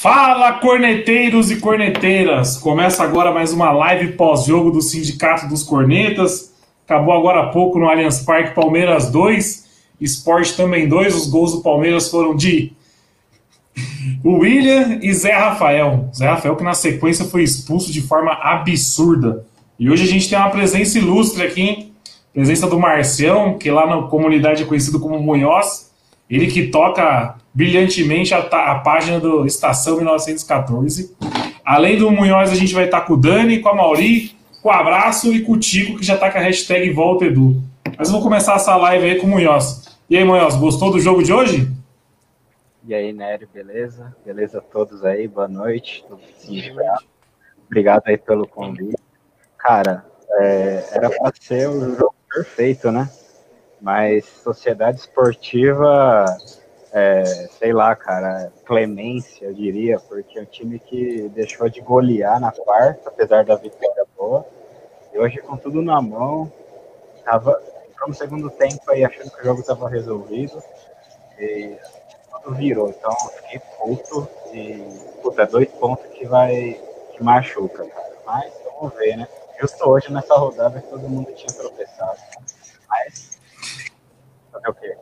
Fala, corneteiros e corneteiras! Começa agora mais uma live pós-jogo do Sindicato dos Cornetas. Acabou agora há pouco no Allianz Parque Palmeiras 2, Esporte também 2. Os gols do Palmeiras foram de William e Zé Rafael. Zé Rafael que na sequência foi expulso de forma absurda. E hoje a gente tem uma presença ilustre aqui, hein? Presença do Marcião, que lá na comunidade é conhecido como Munhoz. Ele que toca brilhantemente a, a, página do Estação 1914. Além do Munhoz, a gente vai estar com o Dani, com a Mauri, com o Abraço e com o Tico, que já está com a hashtag Volta Edu. Mas eu vou começar essa live aí com o Munhoz. E aí, Munhoz, gostou do jogo de hoje? E aí, Nério, beleza? Beleza a todos aí, boa noite. Obrigado aí pelo convite. Cara, é, era para ser o jogo perfeito, né? Mas sociedade esportiva, é, sei lá, cara, clemência, eu diria, porque é um time que deixou de golear na quarta, apesar da vitória boa. E hoje, com tudo na mão, tava no segundo tempo aí achando que o jogo estava resolvido. E tudo virou. Então, fiquei puto e, puta, é dois pontos que vai, que machuca, cara. Mas, vamos ver, né? Justo hoje, nessa rodada, que todo mundo tinha tropeçado. Mas, fazer o quê?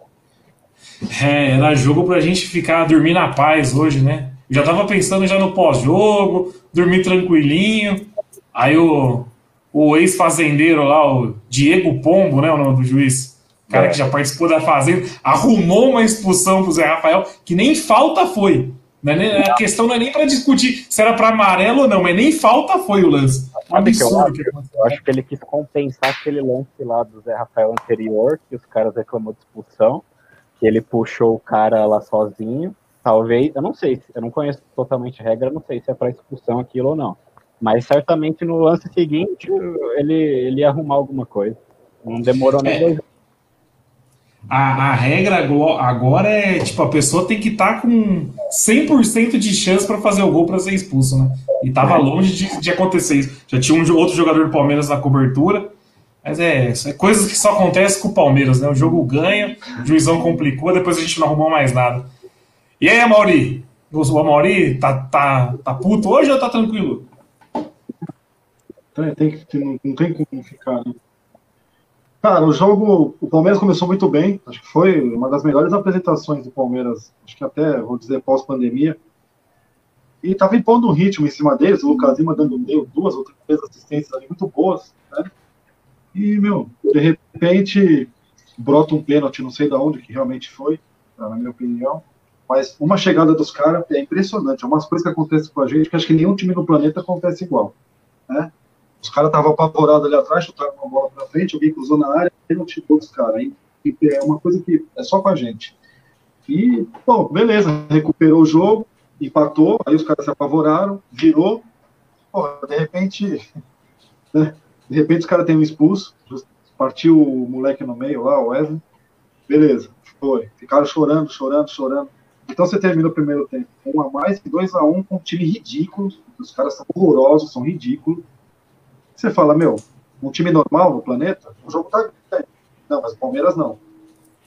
É, era jogo pra gente ficar dormir na paz hoje, né? já tava pensando já no pós-jogo, dormir tranquilinho. Aí o, o ex-fazendeiro lá, o Diego Pombo, né? O nome do juiz. O cara é. que já participou da fazenda, arrumou uma expulsão pro Zé Rafael, que nem falta foi. Não é nem, a questão não é nem para discutir se era para amarelo ou não, mas nem falta foi o lance. Absurdo. Que eu, acho, eu acho que ele quis compensar aquele lance lá do Zé Rafael anterior, que os caras reclamou de expulsão, que ele puxou o cara lá sozinho. Talvez, eu não sei, eu não conheço totalmente a regra, não sei se é para expulsão aquilo ou não. Mas certamente no lance seguinte ele, ele ia arrumar alguma coisa. Não demorou nem é. dois a, a regra agora é, tipo, a pessoa tem que estar tá com 100% de chance para fazer o gol para ser expulso, né? E tava é. longe de, de acontecer isso. Já tinha um outro jogador do Palmeiras na cobertura, mas é, é coisas que só acontecem com o Palmeiras, né? O jogo ganha, o juizão complicou, depois a gente não arrumou mais nada. E aí, Mauri? O Mauri tá, tá, tá puto hoje ou tá tranquilo? Tem, que, não, não tem como ficar, né? Cara, o jogo, o Palmeiras começou muito bem, acho que foi uma das melhores apresentações do Palmeiras, acho que até, vou dizer, pós-pandemia. E estava impondo um ritmo em cima deles, o Lucas Lima dando duas ou três assistências ali muito boas? E, meu, de repente, brota um pênalti, não sei de onde que realmente foi, na minha opinião, mas uma chegada dos caras é impressionante, é umas coisas que acontecem com a gente que acho que nenhum time no planeta acontece igual, né? Os caras estavam apavorados ali atrás, chutaram uma bola pra frente, alguém cruzou na área e não tirou os caras. É uma coisa que é só com a gente. E, bom, beleza, recuperou o jogo, empatou, aí os caras se apavoraram, virou. Pô, de repente, né, de repente os caras têm um expulso, partiu o moleque no meio lá, o Wesley. Beleza, foi. Ficaram chorando, chorando, chorando. Então você termina o primeiro tempo um a mais e dois a um com um time ridículo. Os caras são horrorosos, são ridículos. Você fala, meu, um time normal no planeta, o jogo tá Não, mas o Palmeiras não.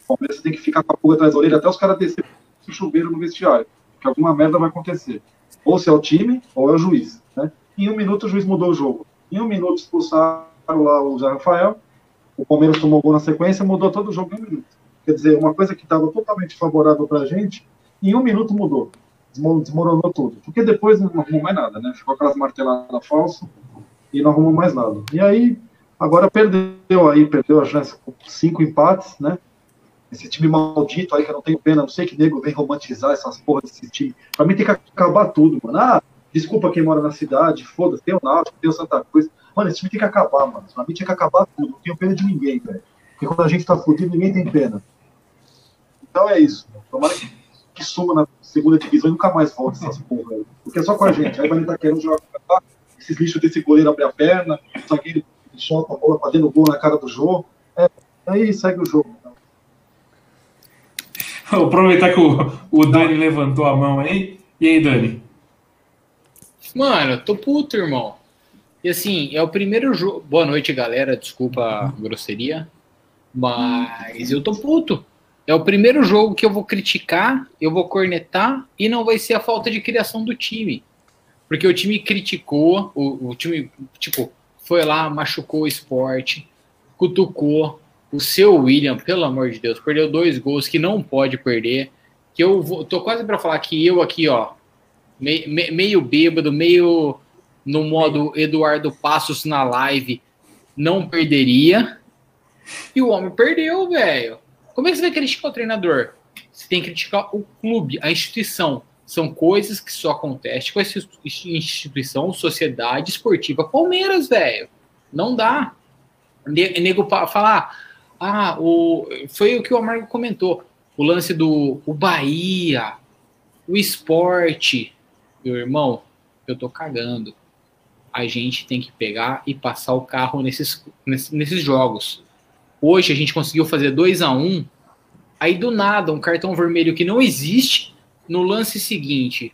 O Palmeiras tem que ficar com a pulga atrás da orelha até os caras descerem o chuveiro no vestiário, porque alguma merda vai acontecer. Ou se é o time, ou é o juiz. Né? Em um minuto o juiz mudou o jogo. Em um minuto expulsaram lá o Zé Rafael, o Palmeiras tomou gol na sequência, mudou todo o jogo em um minuto. Quer dizer, uma coisa que estava totalmente favorável para a gente, em um minuto mudou. Desmoronou tudo. Porque depois não arrumou mais nada, né? Ficou aquelas marteladas falsas, e não arrumou mais nada. E aí, agora perdeu aí, perdeu as cinco empates, né? Esse time maldito aí que eu não tenho pena, não sei que nego vem romantizar essas porras desse time. Pra mim tem que acabar tudo, mano. Ah, desculpa quem mora na cidade, foda-se, tem o Náutico, tem o Santa Cruz. Mano, esse time tem que acabar, mano. Pra mim tinha que acabar tudo. Não tenho pena de ninguém, velho. Porque quando a gente tá fudido, ninguém tem pena. Então é isso. Tomara que, que suma na segunda divisão e nunca mais volta essas porra aí. Porque é só com a gente. Aí vai estar querendo jogar lá, esses lixos desse goleiro abrir a perna, o zagueiro chota a bola fazendo gol na cara do jogo. É, aí segue o jogo. Então. Vou aproveitar que o, o Dani levantou a mão aí. E aí, Dani? Mano, eu tô puto, irmão. E assim, é o primeiro jogo. Boa noite, galera. Desculpa a grosseria. Mas eu tô puto. É o primeiro jogo que eu vou criticar, eu vou cornetar e não vai ser a falta de criação do time. Porque o time criticou, o, o time, tipo, foi lá, machucou o esporte, cutucou. O seu William, pelo amor de Deus, perdeu dois gols que não pode perder. Que eu vou, tô quase para falar que eu aqui, ó, meio, meio bêbado, meio no modo Eduardo Passos na live, não perderia. E o homem perdeu, velho. Como é que você vai criticar o treinador? Você tem que criticar o clube, a instituição. São coisas que só acontecem com essa instituição, Sociedade Esportiva Palmeiras, velho. Não dá. Nego falar, ah, o, foi o que o Amargo comentou. O lance do o Bahia, o esporte. Meu irmão, eu tô cagando a gente tem que pegar e passar o carro nesses, nesses jogos. Hoje a gente conseguiu fazer 2 a 1 um, aí do nada, um cartão vermelho que não existe, no lance seguinte,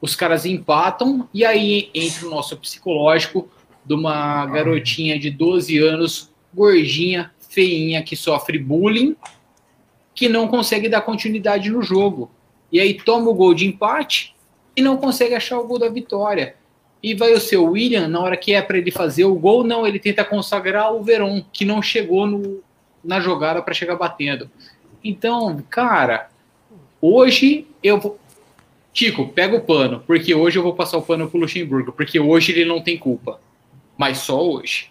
os caras empatam e aí entra o nosso psicológico de uma garotinha de 12 anos, gordinha, feinha, que sofre bullying, que não consegue dar continuidade no jogo. E aí toma o gol de empate e não consegue achar o gol da vitória. E vai o seu William, na hora que é para ele fazer o gol, não, ele tenta consagrar o Verón, que não chegou no, na jogada para chegar batendo. Então, cara, hoje eu vou. Tico, pega o pano, porque hoje eu vou passar o pano pro Luxemburgo, porque hoje ele não tem culpa. Mas só hoje.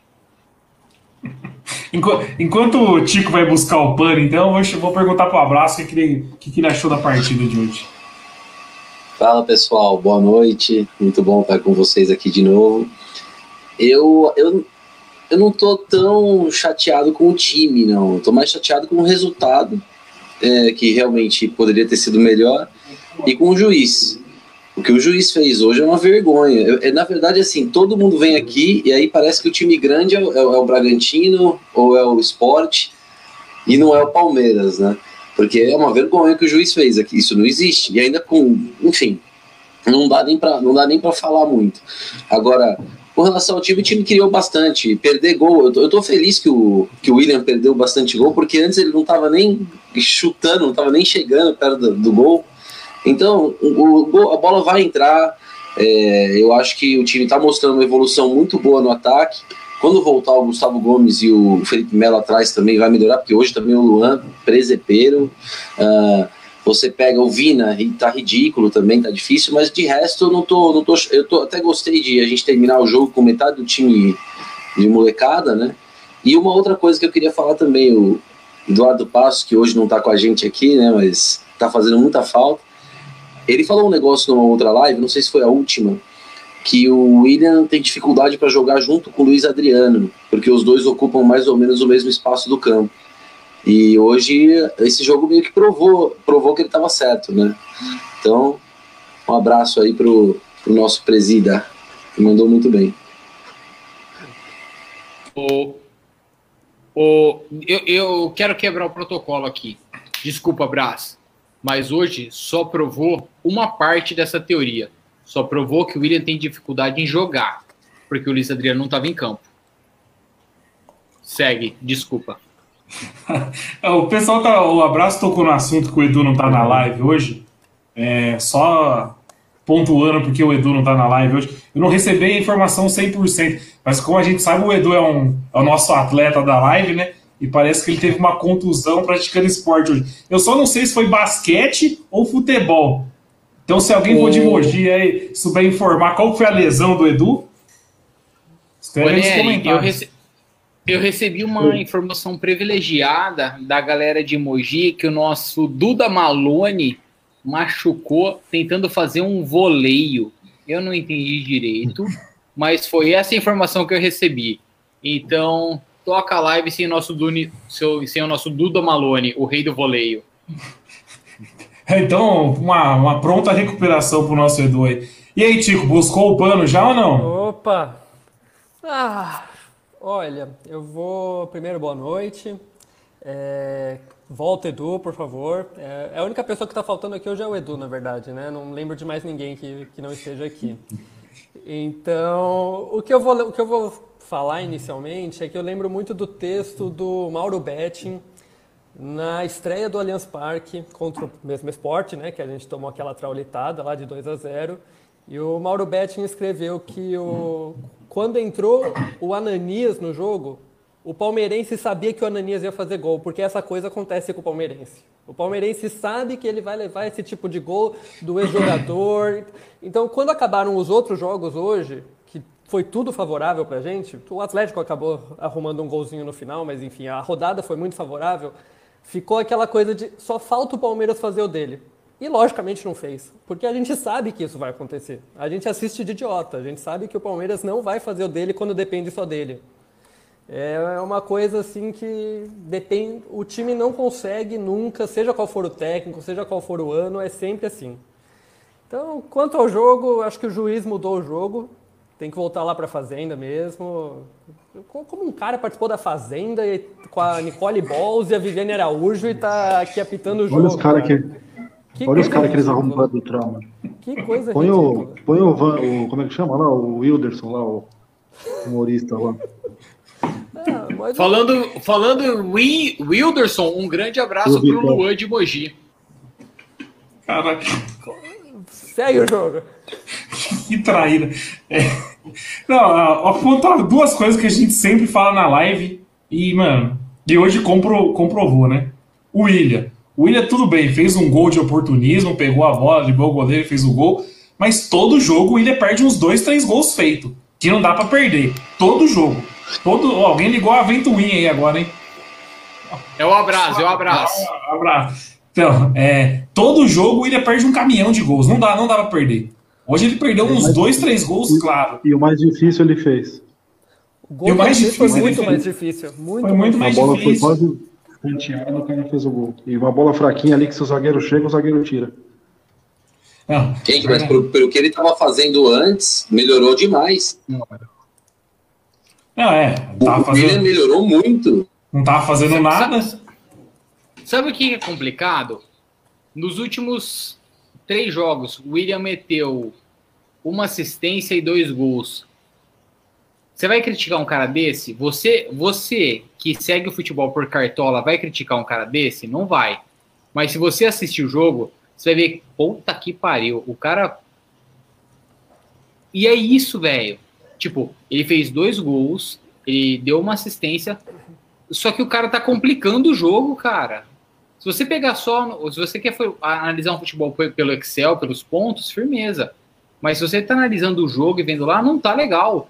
Enquanto o Tico vai buscar o pano, então, eu vou perguntar pro Abraço o que, ele, que, que ele achou da partida de hoje. Fala pessoal, boa noite. Muito bom estar com vocês aqui de novo. Eu, eu, eu não tô tão chateado com o time, não. Eu tô mais chateado com o resultado, é, que realmente poderia ter sido melhor, e com o juiz. O que o juiz fez hoje é uma vergonha. Eu, é, na verdade, assim, todo mundo vem aqui e aí parece que o time grande é, é, é o Bragantino ou é o Sport e não é o Palmeiras, né? Porque é uma vergonha que o juiz fez aqui, isso não existe. E ainda com, enfim, não dá nem para não dá nem para falar muito. Agora, com relação ao time, o time criou bastante, perder gol. Eu tô, eu tô feliz que o, que o William perdeu bastante gol, porque antes ele não estava nem chutando, não estava nem chegando perto do, do gol. Então, o, o, a bola vai entrar. É, eu acho que o time está mostrando uma evolução muito boa no ataque. Quando voltar o Gustavo Gomes e o Felipe Melo atrás também vai melhorar, porque hoje também o Luan, presepeiro. Uh, você pega o Vina e tá ridículo também, tá difícil, mas de resto eu não tô, não tô. Eu tô, até gostei de a gente terminar o jogo com metade do time de molecada, né? E uma outra coisa que eu queria falar também, o Eduardo Passos, que hoje não tá com a gente aqui, né? Mas tá fazendo muita falta. Ele falou um negócio numa outra live, não sei se foi a última, que o William tem dificuldade para jogar junto com o Luiz Adriano, porque os dois ocupam mais ou menos o mesmo espaço do campo. E hoje esse jogo meio que provou, provou que ele estava certo, né? Então, um abraço aí pro, pro nosso presida, que mandou muito bem. O, o, eu, eu quero quebrar o protocolo aqui. Desculpa, Brás, mas hoje só provou uma parte dessa teoria só provou que o William tem dificuldade em jogar, porque o Luiz Adriano não estava em campo. Segue, desculpa. o pessoal tá. O abraço tocou no assunto que o Edu não tá na live hoje. É, só pontuando porque o Edu não tá na live hoje. Eu não recebi a informação 100%, mas como a gente sabe, o Edu é, um, é o nosso atleta da live, né? E parece que ele teve uma contusão praticando esporte hoje. Eu só não sei se foi basquete ou futebol, então, se alguém for de Mogi aí souber informar qual foi a lesão do Edu, escreve nos comentários. Eu, rece eu recebi uma informação privilegiada da galera de Mogi que o nosso Duda Malone machucou tentando fazer um voleio. Eu não entendi direito, mas foi essa informação que eu recebi. Então, toca a live sem nosso, Duni, sem o nosso Duda Malone, o rei do voleio. Então, uma, uma pronta recuperação pro nosso Edu aí. E aí, Tico, buscou o pano já ou não? Opa! Ah, olha, eu vou. Primeiro, boa noite. É, volta, Edu, por favor. É, a única pessoa que está faltando aqui hoje é o Edu, na verdade, né? Não lembro de mais ninguém que, que não esteja aqui. Então, o que, eu vou, o que eu vou falar inicialmente é que eu lembro muito do texto do Mauro Betting na estreia do Allianz Parque contra o mesmo esporte, né? Que a gente tomou aquela traulitada lá de 2 a 0 e o Mauro Betting escreveu que o, quando entrou o Ananias no jogo, o palmeirense sabia que o Ananias ia fazer gol, porque essa coisa acontece com o palmeirense. O palmeirense sabe que ele vai levar esse tipo de gol do ex-jogador. Então, quando acabaram os outros jogos hoje, que foi tudo favorável para a gente, o Atlético acabou arrumando um golzinho no final, mas enfim, a rodada foi muito favorável. Ficou aquela coisa de só falta o Palmeiras fazer o dele. E logicamente não fez, porque a gente sabe que isso vai acontecer. A gente assiste de idiota, a gente sabe que o Palmeiras não vai fazer o dele quando depende só dele. É uma coisa assim que depende, o time não consegue nunca, seja qual for o técnico, seja qual for o ano, é sempre assim. Então, quanto ao jogo, acho que o juiz mudou o jogo. Tem que voltar lá para a Fazenda mesmo. Como um cara participou da Fazenda com a Nicole Balls e a Viviane Araújo e está aqui apitando o jogo. Olha os caras que que Olha os caras que eles arrumam do trauma. Que coisa põe o, põe o, Van, o, Como é que chama lá? O Wilderson lá, o humorista lá. Ah, mas... Falando, falando Wilderson, um grande abraço pro Luan de Mogi. Caraca. Segue o jogo. que traíra. É. Não, apontar duas coisas que a gente sempre fala na live e, mano, e hoje compro, comprovou, né? O William. O William, tudo bem, fez um gol de oportunismo, pegou a bola, livrou o goleiro fez o gol. Mas todo jogo o William perde uns dois, três gols feitos. Que não dá para perder. Todo jogo. Todo, oh, alguém ligou a ventoinha aí agora, hein? É o abraço, é o abraço. É o abraço. Então, é, todo jogo o William perde um caminhão de gols. Não dá, não dá pra perder. Hoje ele perdeu uns dois, três gols, claro. E o mais difícil ele fez. O gol e o mais difícil, foi muito mais difícil. Muito foi muito mais, mais difícil. A bola foi quase penteado, o cara fez o gol. E uma bola fraquinha ali que se o zagueiro chega, o zagueiro tira. Não, Gente, mas pelo, pelo que ele estava fazendo antes, melhorou demais. Não, não é. Tava o fazendo... melhorou muito. Não tava fazendo sabe, nada. Sabe, sabe o que é complicado? Nos últimos três jogos, o William meteu uma assistência e dois gols. Você vai criticar um cara desse? Você, você que segue o futebol por cartola vai criticar um cara desse? Não vai. Mas se você assistir o jogo, você vai ver, puta que pariu, o cara. E é isso, velho. Tipo, ele fez dois gols, ele deu uma assistência, só que o cara tá complicando o jogo, cara. Se você pegar só, se você quer analisar um futebol pelo Excel, pelos pontos, firmeza. Mas se você tá analisando o jogo e vendo lá, não tá legal.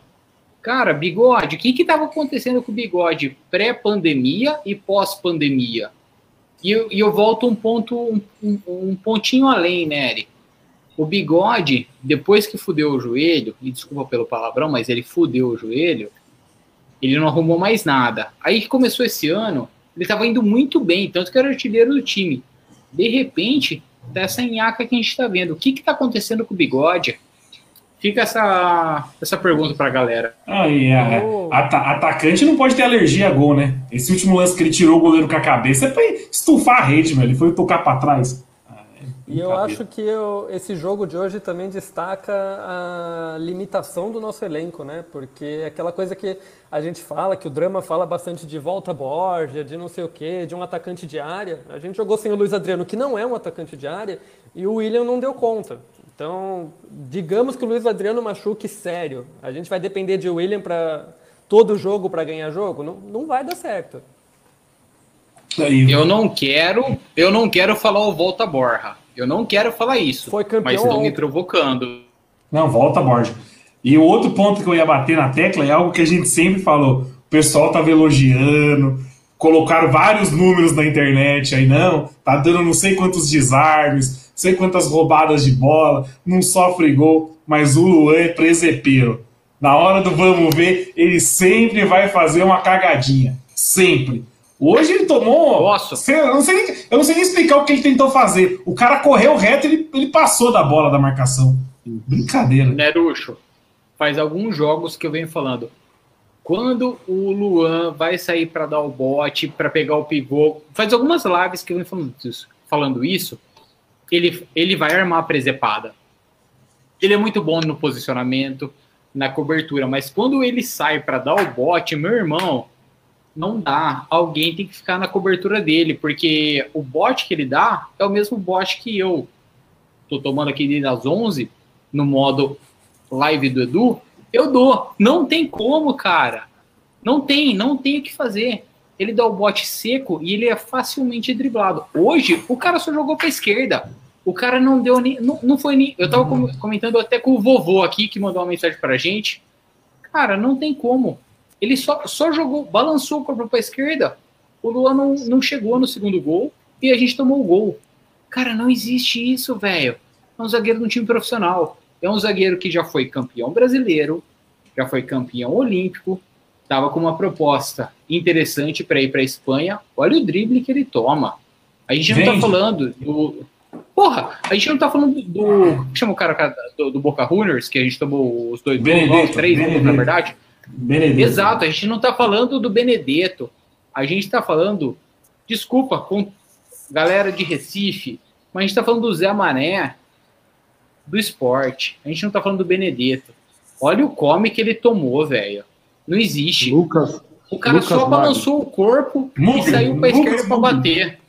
Cara, bigode, o que estava acontecendo com o bigode pré-pandemia e pós-pandemia? E eu, e eu volto um ponto, um, um, pontinho além, né, Eric? O bigode, depois que fudeu o joelho, e desculpa pelo palavrão, mas ele fudeu o joelho, ele não arrumou mais nada. Aí que começou esse ano, ele estava indo muito bem, tanto que era artilheiro do time. De repente, tá essa nhaca que a gente está vendo. O que está acontecendo com o bigode? Fica essa, essa pergunta pra galera. Aí, é, oh. atacante não pode ter alergia a gol, né? Esse último lance que ele tirou o goleiro com a cabeça é pra estufar a rede, meu. Ele foi tocar pra trás. E eu acho que eu, esse jogo de hoje também destaca a limitação do nosso elenco, né? Porque é aquela coisa que a gente fala, que o drama fala bastante de volta Borja, de não sei o quê, de um atacante de área. A gente jogou sem o Luiz Adriano, que não é um atacante de área, e o William não deu conta. Então, digamos que o Luiz Adriano machuque sério. A gente vai depender de William para todo jogo para ganhar jogo? Não, não vai dar certo. Eu não quero, eu não quero falar o volta Borja. Eu não quero falar isso. Foi campeão. Mas estão me provocando. Não, volta Borja. E o outro ponto que eu ia bater na tecla é algo que a gente sempre falou. O pessoal tava elogiando, colocaram vários números na internet aí, não, tá dando não sei quantos desarmes, sei quantas roubadas de bola, não sofre gol, mas o Luan é presepeiro. Na hora do vamos ver, ele sempre vai fazer uma cagadinha. Sempre. Hoje ele tomou. Nossa. Eu não, sei nem, eu não sei nem explicar o que ele tentou fazer. O cara correu reto e ele, ele passou da bola da marcação. Brincadeira. Nerucho, faz alguns jogos que eu venho falando. Quando o Luan vai sair para dar o bote, para pegar o pivô, faz algumas lives que eu venho falando isso, falando isso ele, ele vai armar a presepada. Ele é muito bom no posicionamento, na cobertura, mas quando ele sai para dar o bote, meu irmão, não dá. Alguém tem que ficar na cobertura dele, porque o bote que ele dá é o mesmo bote que eu tô tomando aqui desde as 11, no modo live do Edu, eu dou. Não tem como, cara. Não tem, não tem o que fazer. Ele dá o bote seco e ele é facilmente driblado. Hoje, o cara só jogou pra esquerda. O cara não deu nem. Não, não foi nem. Eu tava com- comentando até com o vovô aqui, que mandou uma mensagem pra gente. Cara, não tem como. Ele só, só jogou, balançou o corpo pra esquerda. O Luan não, não chegou no segundo gol e a gente tomou o gol. Cara, não existe isso, velho. É um zagueiro de um time profissional. É um zagueiro que já foi campeão brasileiro, já foi campeão olímpico, estava com uma proposta interessante para ir para Espanha. Olha o drible que ele toma. A gente não tá Vende. falando do. Porra, a gente não tá falando do. Como chama o cara do, do Boca Juniors, que a gente tomou os dois gols, três gols, na verdade? Benedetto. Exato, a gente não tá falando do Benedetto. A gente tá falando, desculpa, com galera de Recife, mas a gente tá falando do Zé Mané do esporte. A gente não tá falando do Benedetto. Olha o come que ele tomou, velho. Não existe. Lucas, O cara Lucas só Magno. balançou o corpo Mugre, e saiu pra Lucas esquerda pra Mugre. bater.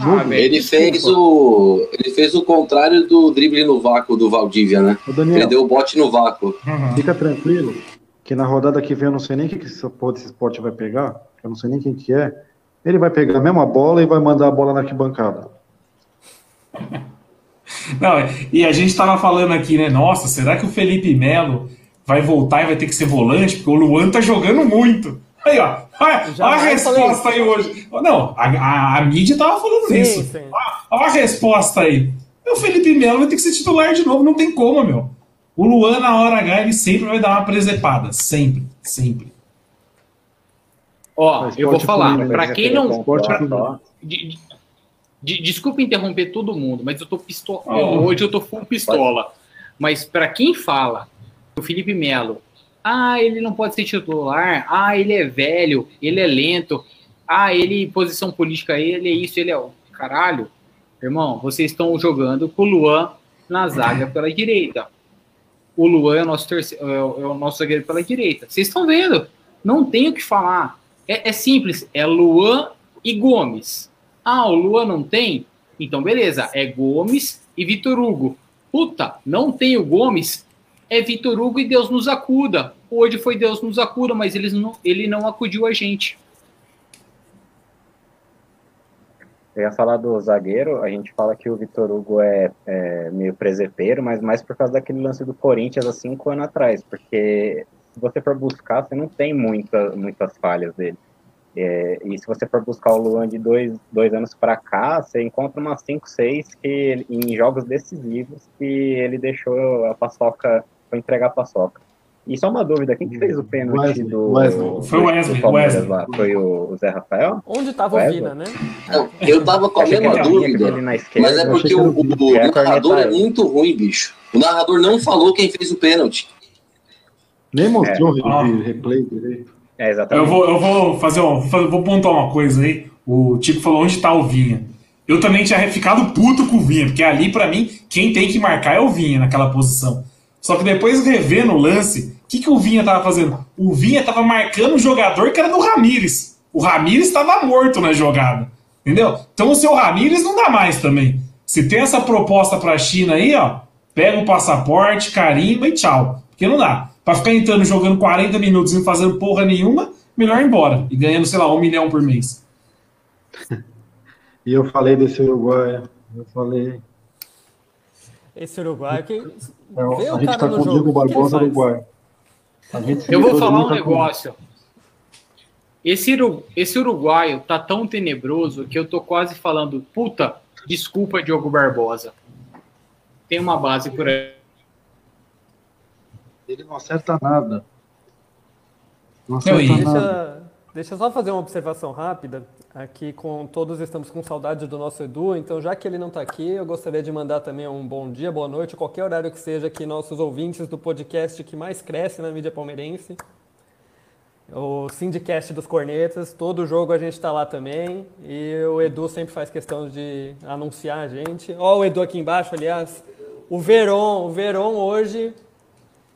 Ah, velho, Ele desculpa. fez o. Ele fez o contrário do drible no vácuo do Valdívia, né? Ô, Ele deu o bote no vácuo. Uhum. fica tranquilo que na rodada que vem eu não sei nem quem que essa porra desse esporte vai pegar, eu não sei nem quem que é. Ele vai pegar a mesma bola e vai mandar a bola na arquibancada. Não, e a gente tava falando aqui, né? Nossa, será que o Felipe Melo vai voltar e vai ter que ser volante? Porque o Luan tá jogando muito. Aí, ó. Olha, a resposta aí hoje. Não, a, a, a mídia tava falando Sim, isso. sim. Olha, olha a resposta aí. O Felipe Melo vai ter que ser titular de novo, não tem como, meu. O Luan, na hora H, ele sempre vai dar uma presepada. Sempre, sempre. Ó, eu vou falar, pra Mas quem não. de- de- desculpa interromper todo mundo, mas eu tô pistola. Oh. Hoje eu tô full pistola. Mas pra quem fala que o Felipe Melo, ah, ele não pode ser titular, ah, ele é velho, ele é lento, ah, ele, posição política, ele é isso, ele é o caralho. Irmão, vocês estão jogando com o Luan na zaga pela direita. O Luan é o nosso, terce- é é o nosso zagueiro pela direita. Vocês estão vendo? Não tem o que falar. É, é simples, é Luan e Gomes. Ah, o Luan não tem? Então, beleza, é Gomes e Vitor Hugo. Puta, não tem o Gomes, é Vitor Hugo e Deus nos acuda. Hoje foi Deus nos acuda, mas não, ele não acudiu a gente. Eu ia falar do zagueiro, a gente fala que o Vitor Hugo é, é meio presepeiro, mas mais por causa daquele lance do Corinthians há cinco anos atrás, porque se você for buscar, você não tem muita, muitas falhas dele. É, e se você for buscar o Luan de dois, dois anos para cá, você encontra umas 5, 6 que em jogos decisivos que ele deixou a paçoca, foi entregar a paçoca. E só uma dúvida, quem que fez o pênalti Wesley, do, Wesley. Foi o Wesley, Wesley. lá? Foi o, Zé Rafael? Onde tava o Wesley? Vina, né? Não, eu tava com a mesma dúvida. esquerda, Mas é porque o, o- o narrador é muito ruim, bicho. O narrador não falou quem fez o pênalti. Nem mostrou o Ah. re- replay direito. É, exatamente. Eu vou, eu vou fazer um, fa- vou pontuar uma coisa aí. O Tico falou onde tá o Vinha. Eu também tinha ficado puto com o Vinha, porque ali, pra mim, quem tem que marcar é o Vinha naquela posição. Só que depois revendo o lance, que, que o Vinha tava fazendo? O Vinha tava marcando o jogador que era do Ramires. O Ramires estava morto na jogada. Entendeu? Então o seu Ramires não dá mais também. Se tem essa proposta pra China aí, ó, pega o passaporte, carimba e tchau. Porque não dá. Pra ficar entrando jogando 40 minutos e não fazendo porra nenhuma, melhor ir embora. E ganhando, sei lá, um milhão por mês. E eu falei desse uruguaio. Eu falei. Esse uruguaio que é, a o gente cara tá no com o. Diego Barbosa faz? uruguaio. A gente se Eu vou falar um negócio. Esse, esse uruguaio tá tão tenebroso que eu tô quase falando, puta, desculpa, Diogo Barbosa. Tem uma base por aí. Ele não acerta nada. Não Não, acerta e- nada. Deixa, Deixa eu só fazer uma observação rápida. Aqui com todos estamos com saudade do nosso Edu, então já que ele não está aqui, eu gostaria de mandar também um bom dia, boa noite, qualquer horário que seja aqui nossos ouvintes do podcast que mais cresce na mídia palmeirense. O Sindicast dos Cornetas, todo jogo a gente está lá também. E o Edu sempre faz questão de anunciar a gente. Ó, o Edu aqui embaixo, aliás. O Veron, o Veron hoje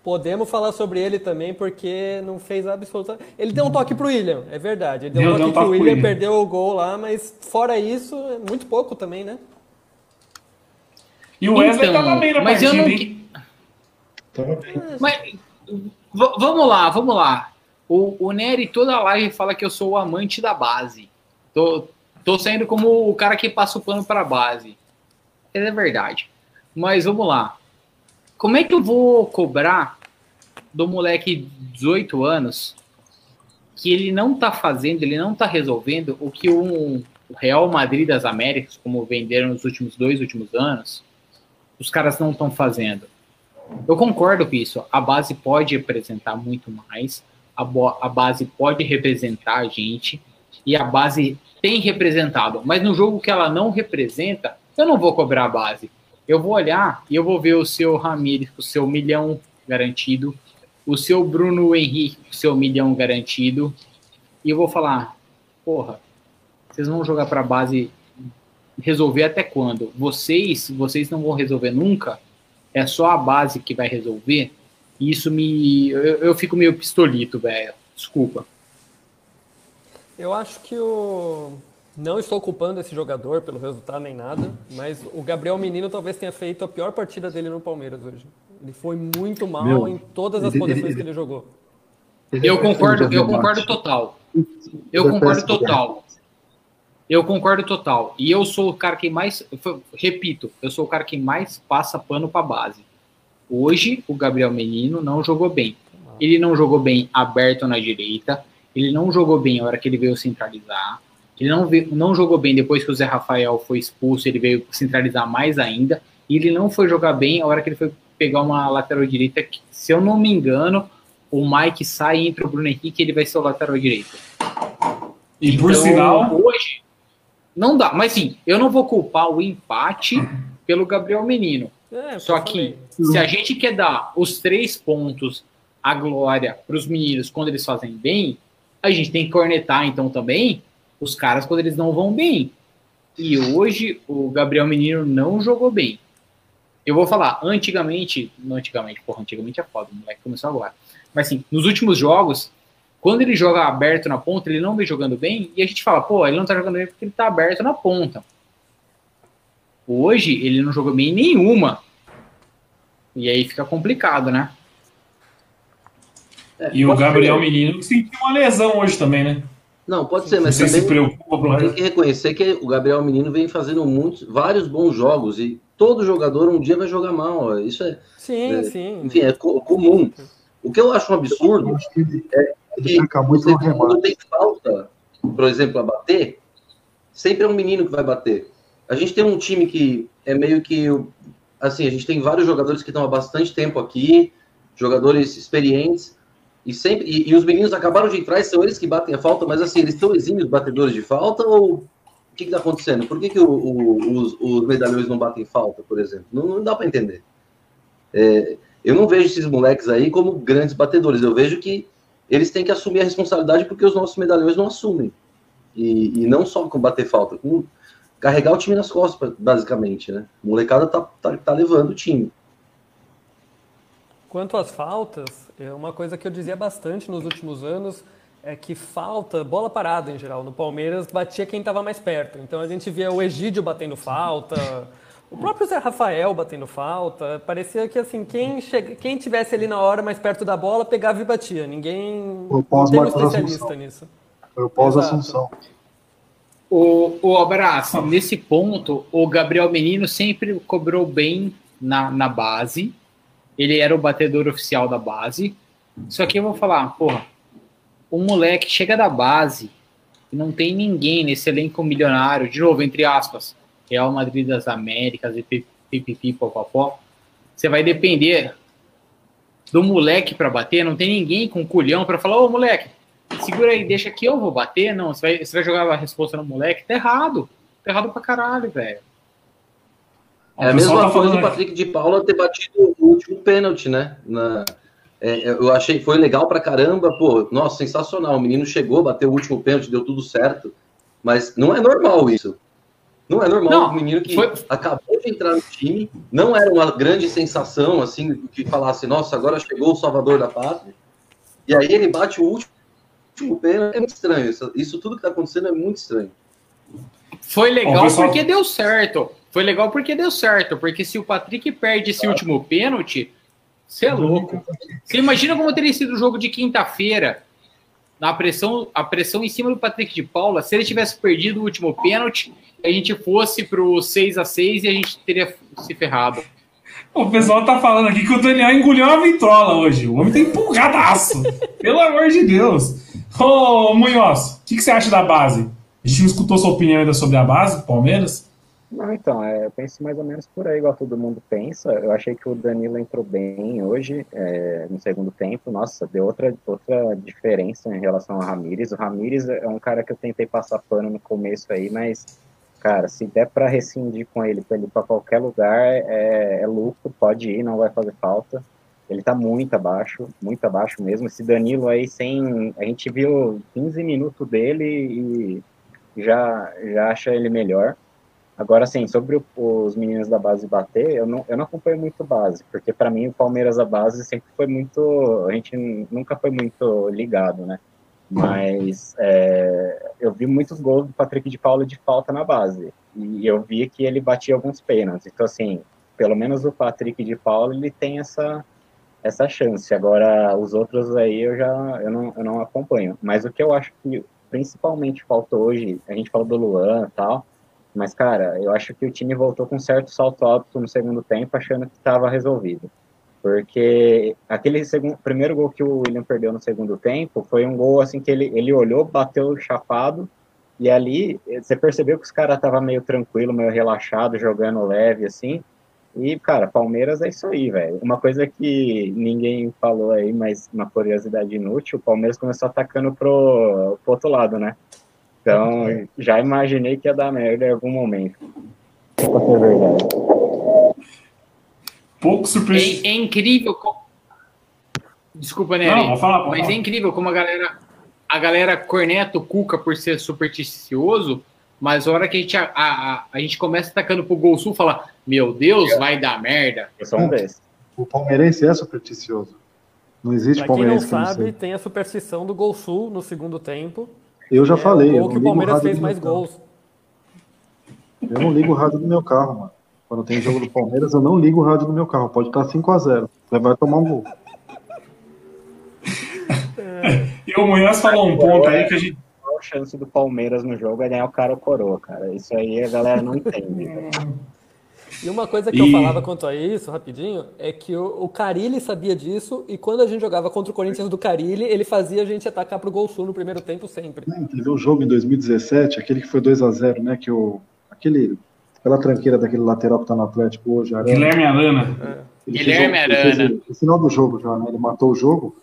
Podemos falar sobre ele também, porque não fez absolutamente. Ele deu um toque pro William, é verdade. Ele deu, deu um toque, deu um toque pro William, perdeu o gol lá, mas fora isso, é muito pouco também, né? E o Wesley então, tava bem na mas partida, eu não... hein? Mas, vamos lá, vamos lá. O, o Nery toda a live fala que eu sou o amante da base. Tô, tô saindo como o cara que passa o pano para a base. É verdade. Mas vamos lá. Como é que eu vou cobrar do moleque de 18 anos que ele não tá fazendo, ele não tá resolvendo o que um Real Madrid das Américas, como venderam nos últimos dois últimos anos, os caras não estão fazendo. Eu concordo com isso. A base pode representar muito mais, a, a base pode representar a gente, e a base tem representado. Mas no jogo que ela não representa, eu não vou cobrar a base. Eu vou olhar e eu vou ver o seu Ramires o seu milhão garantido, o seu Bruno Henrique seu milhão garantido, e eu vou falar, porra, vocês vão jogar para base resolver até quando? Vocês, vocês não vão resolver nunca? É só a base que vai resolver? E isso me. Eu, eu fico meio pistolito, velho. Desculpa. Eu acho que o, não estou culpando esse jogador pelo resultado nem nada, mas o Gabriel Menino talvez tenha feito a pior partida dele no Palmeiras hoje. Ele foi muito mal Meu, em todas as ele, posições ele, que ele jogou. Eu concordo, eu concordo total. Eu concordo total. Eu concordo total. E eu sou o cara que mais, repito, eu sou o cara que mais passa pano para base. Hoje o Gabriel Menino não jogou bem. Ele não jogou bem aberto na direita. Ele não jogou bem a hora que ele veio centralizar. Ele não, veio, não jogou bem depois que o Zé Rafael foi expulso, ele veio centralizar mais ainda. E ele não foi jogar bem a hora que ele foi pegar uma lateral direita, que, se eu não me engano, o Mike sai e entra o Bruno Henrique ele vai ser o lateral direito. E então, por sinal. Hoje, não dá. Mas sim, eu não vou culpar o empate pelo Gabriel Menino. É, Só que, se a gente quer dar os três pontos, a glória para os meninos quando eles fazem bem, a gente tem que cornetar então também os caras quando eles não vão bem. E hoje o Gabriel Menino não jogou bem. Eu vou falar, antigamente, não antigamente, porra, antigamente é foda, o moleque começou agora. Mas assim, nos últimos jogos, quando ele joga aberto na ponta, ele não vem jogando bem, e a gente fala, pô, ele não tá jogando bem porque ele tá aberto na ponta. Hoje, ele não jogou bem nenhuma. E aí fica complicado, né? É, e o Gabriel ser. Menino sentiu uma lesão hoje também, né? Não, pode ser, mas Você também se preocupa, tem que reconhecer que o Gabriel Menino vem fazendo muitos, vários bons jogos e todo jogador um dia vai jogar mal. Isso é, sim, é, sim. enfim, é co comum. O que eu acho um absurdo é que você, quando tem falta, por exemplo, a bater, sempre é um menino que vai bater. A gente tem um time que é meio que assim, a gente tem vários jogadores que estão há bastante tempo aqui, jogadores experientes e sempre e, e, os meninos acabaram de entrar e são eles que batem a falta, mas assim, eles são exímios batedores de falta ou que está acontecendo? Por que, que o, o, os, os, medalhões não batem falta, por exemplo? Não, não dá para entender. É, eu não vejo esses moleques aí como grandes batedores, eu vejo que eles têm que assumir a responsabilidade porque os nossos medalhões não assumem. E, e não só com bater falta, com carregar o time nas costas, basicamente, né? A molecada tá, tá, tá levando o time. Quanto às faltas, é uma coisa que eu dizia bastante nos últimos anos é que falta, bola parada em geral. No Palmeiras batia quem estava mais perto. Então a gente via o Egídio batendo falta, o próprio Zé Rafael batendo falta. Parecia que assim, quem, chega, quem tivesse ali na hora mais perto da bola pegava e batia. Ninguém pós tem um especialista nisso. Foi o pós-Assunção. O, o abraço, nesse ponto, o Gabriel Menino sempre cobrou bem na, na base ele era o batedor oficial da base. Só que eu vou falar, porra, o moleque chega da base e não tem ninguém nesse elenco milionário, de novo, entre aspas, Real Madrid das Américas e pipipi, popopó. Você vai depender do moleque para bater, não tem ninguém com culhão para falar, ô moleque, segura aí, deixa que eu vou bater. Não, você vai, você vai jogar a resposta no moleque. Tá errado. Tá errado pra caralho, velho. É a mesma coisa do Patrick de Paula ter batido o último pênalti, né? Na, é, eu achei, foi legal pra caramba, pô, nossa, sensacional. O menino chegou, bateu o último pênalti, deu tudo certo. Mas não é normal isso. Não é normal não, um menino que foi... acabou de entrar no time, não era uma grande sensação, assim, que falasse, nossa, agora chegou o salvador da pátria. E aí ele bate o último, último pênalti. É muito estranho. Isso, isso tudo que tá acontecendo é muito estranho. Foi legal porque deu certo. Foi legal porque deu certo. Porque se o Patrick perde esse último pênalti, você é louco. Você imagina como teria sido o jogo de quinta-feira na pressão, a pressão em cima do Patrick de Paula, se ele tivesse perdido o último pênalti, a gente fosse pro 6 a 6 e a gente teria se ferrado. O pessoal tá falando aqui que o Daniel engoliu uma vitrola hoje. O homem tá empurradaço. Pelo amor de Deus. Ô, Munhoz, o que, que, você acha da base? A gente não escutou sua opinião ainda sobre a base, Palmeiras? Não, então, é, eu penso mais ou menos por aí, igual todo mundo pensa. Eu achei que o Danilo entrou bem hoje, é, no segundo tempo. Nossa, deu outra, outra diferença em relação ao Ramires. O Ramires é um cara que eu tentei passar pano no começo aí, mas, cara, se der para rescindir com ele, para ele ir para qualquer lugar, é, é lucro, pode ir, não vai fazer falta. Ele tá muito abaixo, muito abaixo mesmo. Esse Danilo aí, sem. A gente viu 15 minutos dele e já, já acha ele melhor. Agora, assim, sobre os meninos da base bater, eu não, eu não acompanho muito base, porque para mim o Palmeiras da base sempre foi muito. A gente nunca foi muito ligado, né? Mas é, eu vi muitos gols do Patrick de Paulo de falta na base. E eu vi que ele batia alguns pênaltis. Então, assim, pelo menos o Patrick de Paulo ele tem essa, essa chance. Agora, os outros aí eu já eu não, eu não acompanho. Mas o que eu acho que principalmente faltou hoje, a gente falou do Luan e tal mas, cara, eu acho que o time voltou com um certo salto alto no segundo tempo, achando que estava resolvido. Porque aquele segundo, primeiro gol que o William perdeu no segundo tempo foi um gol assim que ele, ele olhou, bateu chapado, e ali você percebeu que os caras estavam meio tranquilo, meio relaxado, jogando leve, assim. E, cara, Palmeiras é isso aí, velho. Uma coisa que ninguém falou aí, mas uma curiosidade inútil, o Palmeiras começou atacando pro, pro outro lado, né? Então, já imaginei que ia dar merda em algum momento. Pra ser verdade. Pouco surpreso. É, é, incrível. Como... Desculpa, Nery. Não, falar, mas falar. é incrível como a galera, a galera corneta o Cuca por ser supersticioso, mas a hora que a gente, a, a, a gente começa atacando pro Gol Sul, fala: Meu Deus, vai dar merda. Eu sou um desses. O palmeirense é supersticioso. Não existe pra palmeirense. Quem não sabe, tem a superstição do Gol Sul no segundo tempo. Eu já é, falei. Ou que o Palmeiras fez mais gols. Eu não ligo o rádio do meu carro, mano. Quando tem jogo do Palmeiras, eu não ligo o rádio do meu carro. Pode estar 5x0. Vai tomar um gol. e o Munhoz falou um ponto aí que a gente. A chance do Palmeiras no jogo é ganhar o cara ou coroa, cara. Isso aí a galera não entende. E uma coisa que e... eu falava quanto a isso, rapidinho, é que o, o Carilli sabia disso e quando a gente jogava contra o Corinthians do Carilli, ele fazia a gente atacar pro Gol Sul no primeiro tempo sempre. teve um jogo em 2017, aquele que foi 2 a 0 né, que o... Aquele, aquela tranqueira daquele lateral que tá no Atlético hoje, Arana. Guilherme Arana. É. Guilherme Arana. No final do jogo já, né, ele matou o jogo.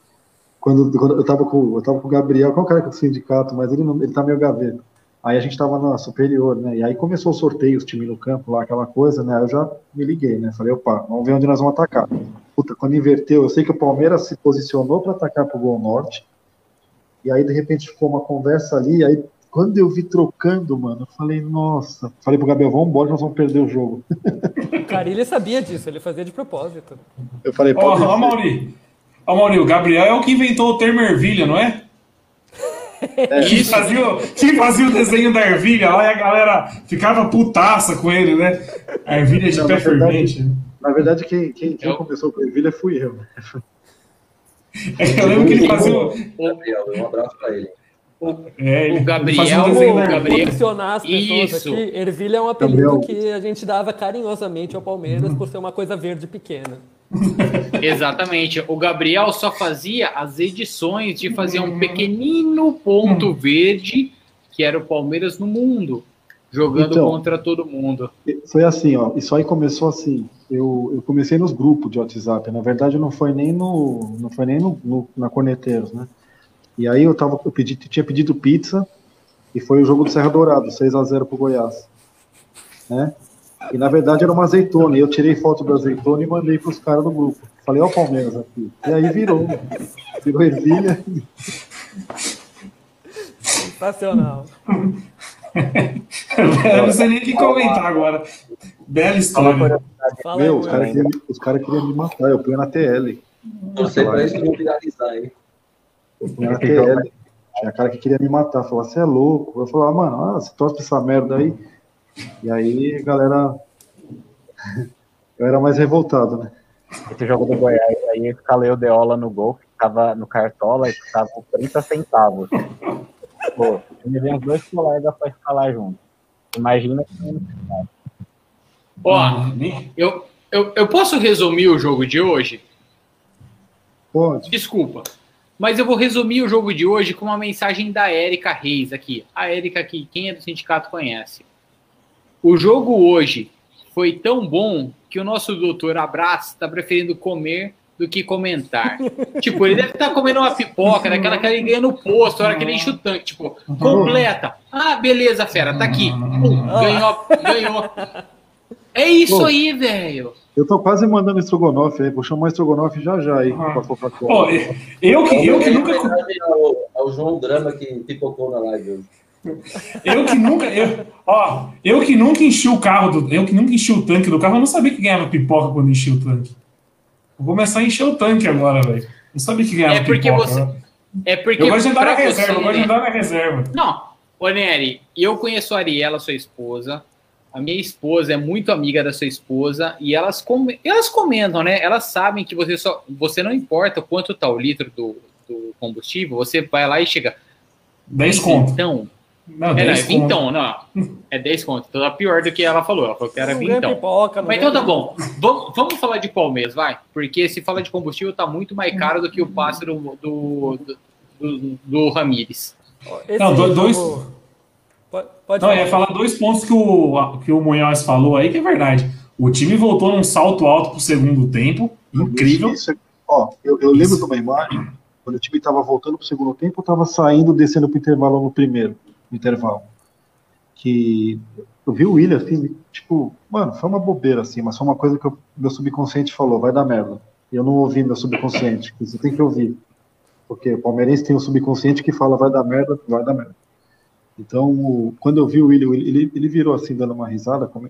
Quando, quando eu, tava com, eu tava com o Gabriel, qual cara que é do sindicato, mas ele, não, ele tá meio gaveta. Aí a gente estava na superior, né? E aí começou o sorteio, os times no campo lá, aquela coisa, né? Aí eu já me liguei, né? Falei, opa, vamos ver onde nós vamos atacar. Puta, quando inverteu, eu sei que o Palmeiras se posicionou para atacar pro Gol Norte. E aí, de repente, ficou uma conversa ali. Aí, quando eu vi trocando, mano, eu falei, nossa. Falei pro Gabriel, vamos embora, nós vamos perder o jogo. O Carilli sabia disso, ele fazia de propósito. Eu falei, ó, oh, Mauri. Ó, Mauri, o Gabriel é o que inventou o termo ervilha, não é? É. Que, fazia, que fazia o desenho da ervilha lá e a galera ficava putaça com ele, né? A ervilha de Não, pé fervente. Na verdade, quem, quem, quem começou com a ervilha fui eu. É, eu lembro que ele fazia. Gabriel, um abraço pra ele. É, o Gabriel, o, o Gabriel. posicionar as pessoas Isso. aqui, ervilha é um apelido Gabriel. que a gente dava carinhosamente ao Palmeiras por ser uma coisa verde pequena. Exatamente. O Gabriel só fazia as edições de fazer um pequenino ponto verde, que era o Palmeiras no mundo, jogando então, contra todo mundo. Foi assim, ó. Isso aí começou assim. Eu, eu comecei nos grupos de WhatsApp. Na verdade, não foi nem no, não foi nem no, no na Corneteiros, né? E aí eu, tava, eu pedi, tinha pedido pizza e foi o jogo do Serra Dourado, 6 a 0 pro Goiás. Né? E na verdade era uma azeitona. E eu tirei foto da azeitona e mandei pros caras do grupo. Falei, ó o Palmeiras aqui. E aí virou. Virou ervilha. Sensacional. eu não sei nem o que comentar agora. Bela história. Fala Meu, os caras queriam, cara queriam me matar. Eu ponho na TL. Torcer pra isso não viralizar, hein? Eu ponho na TL. Tinha cara que queria me matar. Falou, você é louco. Eu falava, mano, ah, você torce pra essa merda aí. E aí, galera. Eu era mais revoltado, né? Esse jogo do Goiás aí, eu escalei o Deola no gol, que ficava no Cartola e ficava 30 centavos. Pô, eu me uns dois colegas pra escalar junto. Imagina que Ó, eu, eu, eu posso resumir o jogo de hoje? Pode. Desculpa. Mas eu vou resumir o jogo de hoje com uma mensagem da Érica Reis aqui. A Érica que quem é do sindicato conhece. O jogo hoje foi tão bom que o nosso doutor Abraço está preferindo comer do que comentar. tipo, ele deve estar tá comendo uma pipoca, daquela que ele ganha no posto, a hora que ele enche o tanque. Tipo, completa. Ah, beleza, fera, tá aqui. Pum, ganhou, ganhou. É isso Pô, aí, velho. Eu tô quase mandando estrogonofe aí, vou chamar estrogonofe já já aí ah. pra Coca-Cola. Eu que, eu que nunca. É o João Drama que pipocou na live hoje. Eu que nunca, eu, ó, eu que nunca enchi o carro do, eu que nunca enchi o tanque do carro, eu não sabia que ganhava pipoca quando enchi o tanque. Vou começar a encher o tanque agora, velho. Não sabia que ganhava é porque pipoca. Você, né? é porque eu gosto de andar na reserva, eu gosto de andar na reserva. Não, ô Nery, eu conheço a Ariela, sua esposa. A minha esposa é muito amiga da sua esposa e elas, com, elas comentam, né? Elas sabem que você só, você não importa quanto tá o litro do, do combustível, você vai lá e chega 10 conto. Então, não, é, não, é vintão, não. É 10 conto. Então é pior do que ela falou. Ela falou que era vintão. Pipoca, Mas então tá bom. Vamos, vamos falar de Palmeiras, vai. Porque se fala de combustível, tá muito mais caro do que o passe do, do, do, do, Ramires. não, dois. Pode, pode não, falar. ia falar dois pontos que o, que o Munhoz falou aí, que é verdade. O time voltou num salto alto pro segundo tempo. Incrível. Isso, isso, ó, eu, eu lembro de uma imagem, quando o time estava voltando pro segundo tempo, eu tava saindo, descendo pro intervalo no primeiro intervalo. Que eu vi o William, assim, tipo, mano, foi uma bobeira, assim, mas foi uma coisa que o meu subconsciente falou, vai dar merda. E eu não ouvi meu subconsciente, que você tem que ouvir. Porque o palmeirense tem um subconsciente que fala, vai dar merda, vai dar merda. Então, quando eu vi o William, ele, ele virou assim, dando uma risada, como,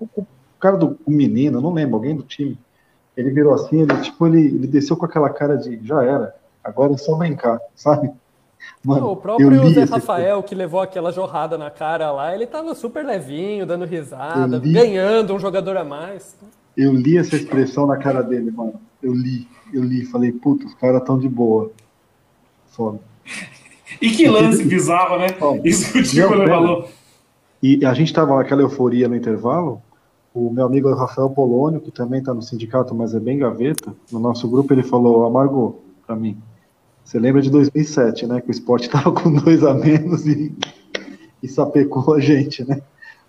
o cara do o menino, não lembro, alguém do time, ele virou assim, ele, tipo, ele, ele desceu com aquela cara de, já era, agora é só cá, sabe? Mano, o próprio Zé Rafael, que levou aquela jorrada na cara lá, ele tava super levinho, dando risada, li... ganhando um jogador a mais. Eu li essa expressão na cara dele, mano. Eu li, eu li, falei, puta, os caras tão de boa. Foda. E que lance bizarro, né? Isso que o Tico falou. E a gente tava naquela euforia no intervalo. O meu amigo Rafael Polônio, que também tá no sindicato, mas é bem gaveta, no nosso grupo, ele falou, amargou para mim você lembra de 2007, né? Que o esporte tava com dois a menos e, e sapecou a gente, né?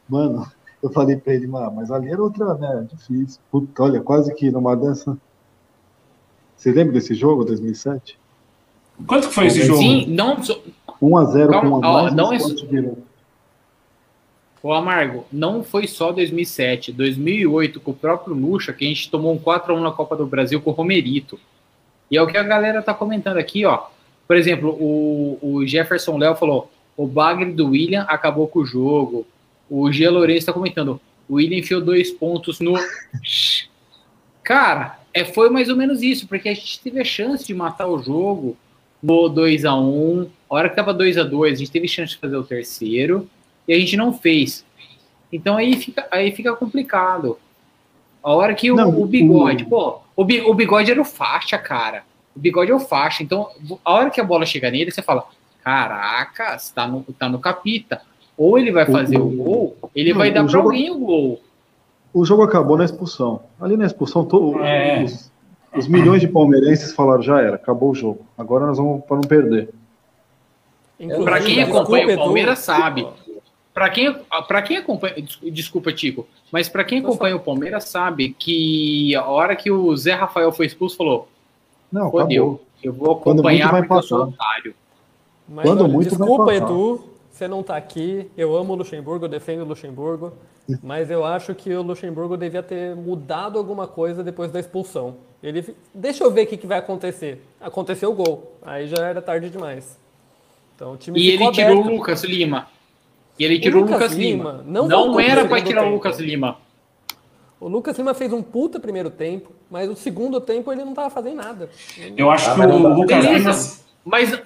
Mano, eu falei pra ele, mas ali era outra, né? Difícil. Puta, olha, quase que numa dança. Você lembra desse jogo, 2007? Quanto que foi esse jogo? Sim, não. 1x0 com a mais, não é... Ô Amargo, não foi só 2007, 2008 com o próprio Lucha que a gente tomou um 4 x 1 na Copa do Brasil com o Romerito. E é o que a galera tá comentando aqui, ó. Por exemplo, o, o Jefferson Léo falou: o bagre do William acabou com o jogo. O Gia Lourenço está comentando: o William enfiou dois pontos no. Cara, é, foi mais ou menos isso, porque a gente teve a chance de matar o jogo no 2 a 1 A hora que tava 2 a 2 a gente teve chance de fazer o terceiro e a gente não fez. Então aí fica, aí fica complicado. A hora que o, não, o bigode, o... pô, o, o bigode era o faixa, cara. O bigode é o faixa. Então, a hora que a bola chega nele, você fala: Caraca, tá no, tá no capita. Ou ele vai fazer o, o gol, ele não, vai dar para jogo... alguém o gol. O jogo acabou na expulsão. Ali na expulsão, to... é. os, os, milhões de palmeirenses falaram: já era, acabou o jogo. Agora nós vamos para não perder. Para quem acompanha o Palmeiras sabe. Para quem, pra quem acompanha. Desculpa, Tico. Mas para quem acompanha o Palmeiras sabe que a hora que o Zé Rafael foi expulso, falou: Não, fodeu. Eu vou acompanhar Quando muito vai porque eu sou passar. otário. Mas, Quando olha, muito desculpa. Edu, você não tá aqui. Eu amo o Luxemburgo, eu defendo o Luxemburgo. Mas eu acho que o Luxemburgo devia ter mudado alguma coisa depois da expulsão. Ele, deixa eu ver o que, que vai acontecer. Aconteceu o gol. Aí já era tarde demais. Então o time E ficou ele tirou o aberto. Lucas Lima. E ele tirou o Lucas Lucas, Lima Lima. não Não, era pra segundo tirar o tempo. Lucas Lima. O Lucas Lima fez um puta primeiro tempo, mas o segundo tempo ele não tava fazendo nada. Eu acho Ah, que mas não o. Lucas Lima. Mas,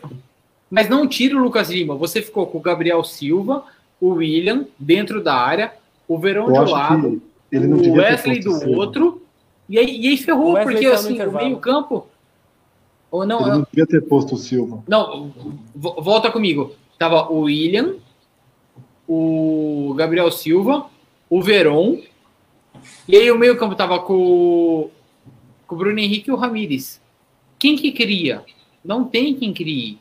mas não tira o Lucas Lima. Você ficou com o Gabriel Silva, o William dentro da área, o Verão de um lado, que ele não o Wesley do o Silva. outro. E aí, e aí ferrou, O porque no assim, o meio-campo. Ou não, Ele não devia ter posto o Silva. Não, vo- volta comigo. Tava o William, o Gabriel Silva, o Veron. E aí o meio-campo tava com, o- com o Bruno Henrique e o Ramires. Quem que cria? Não tem quem crie.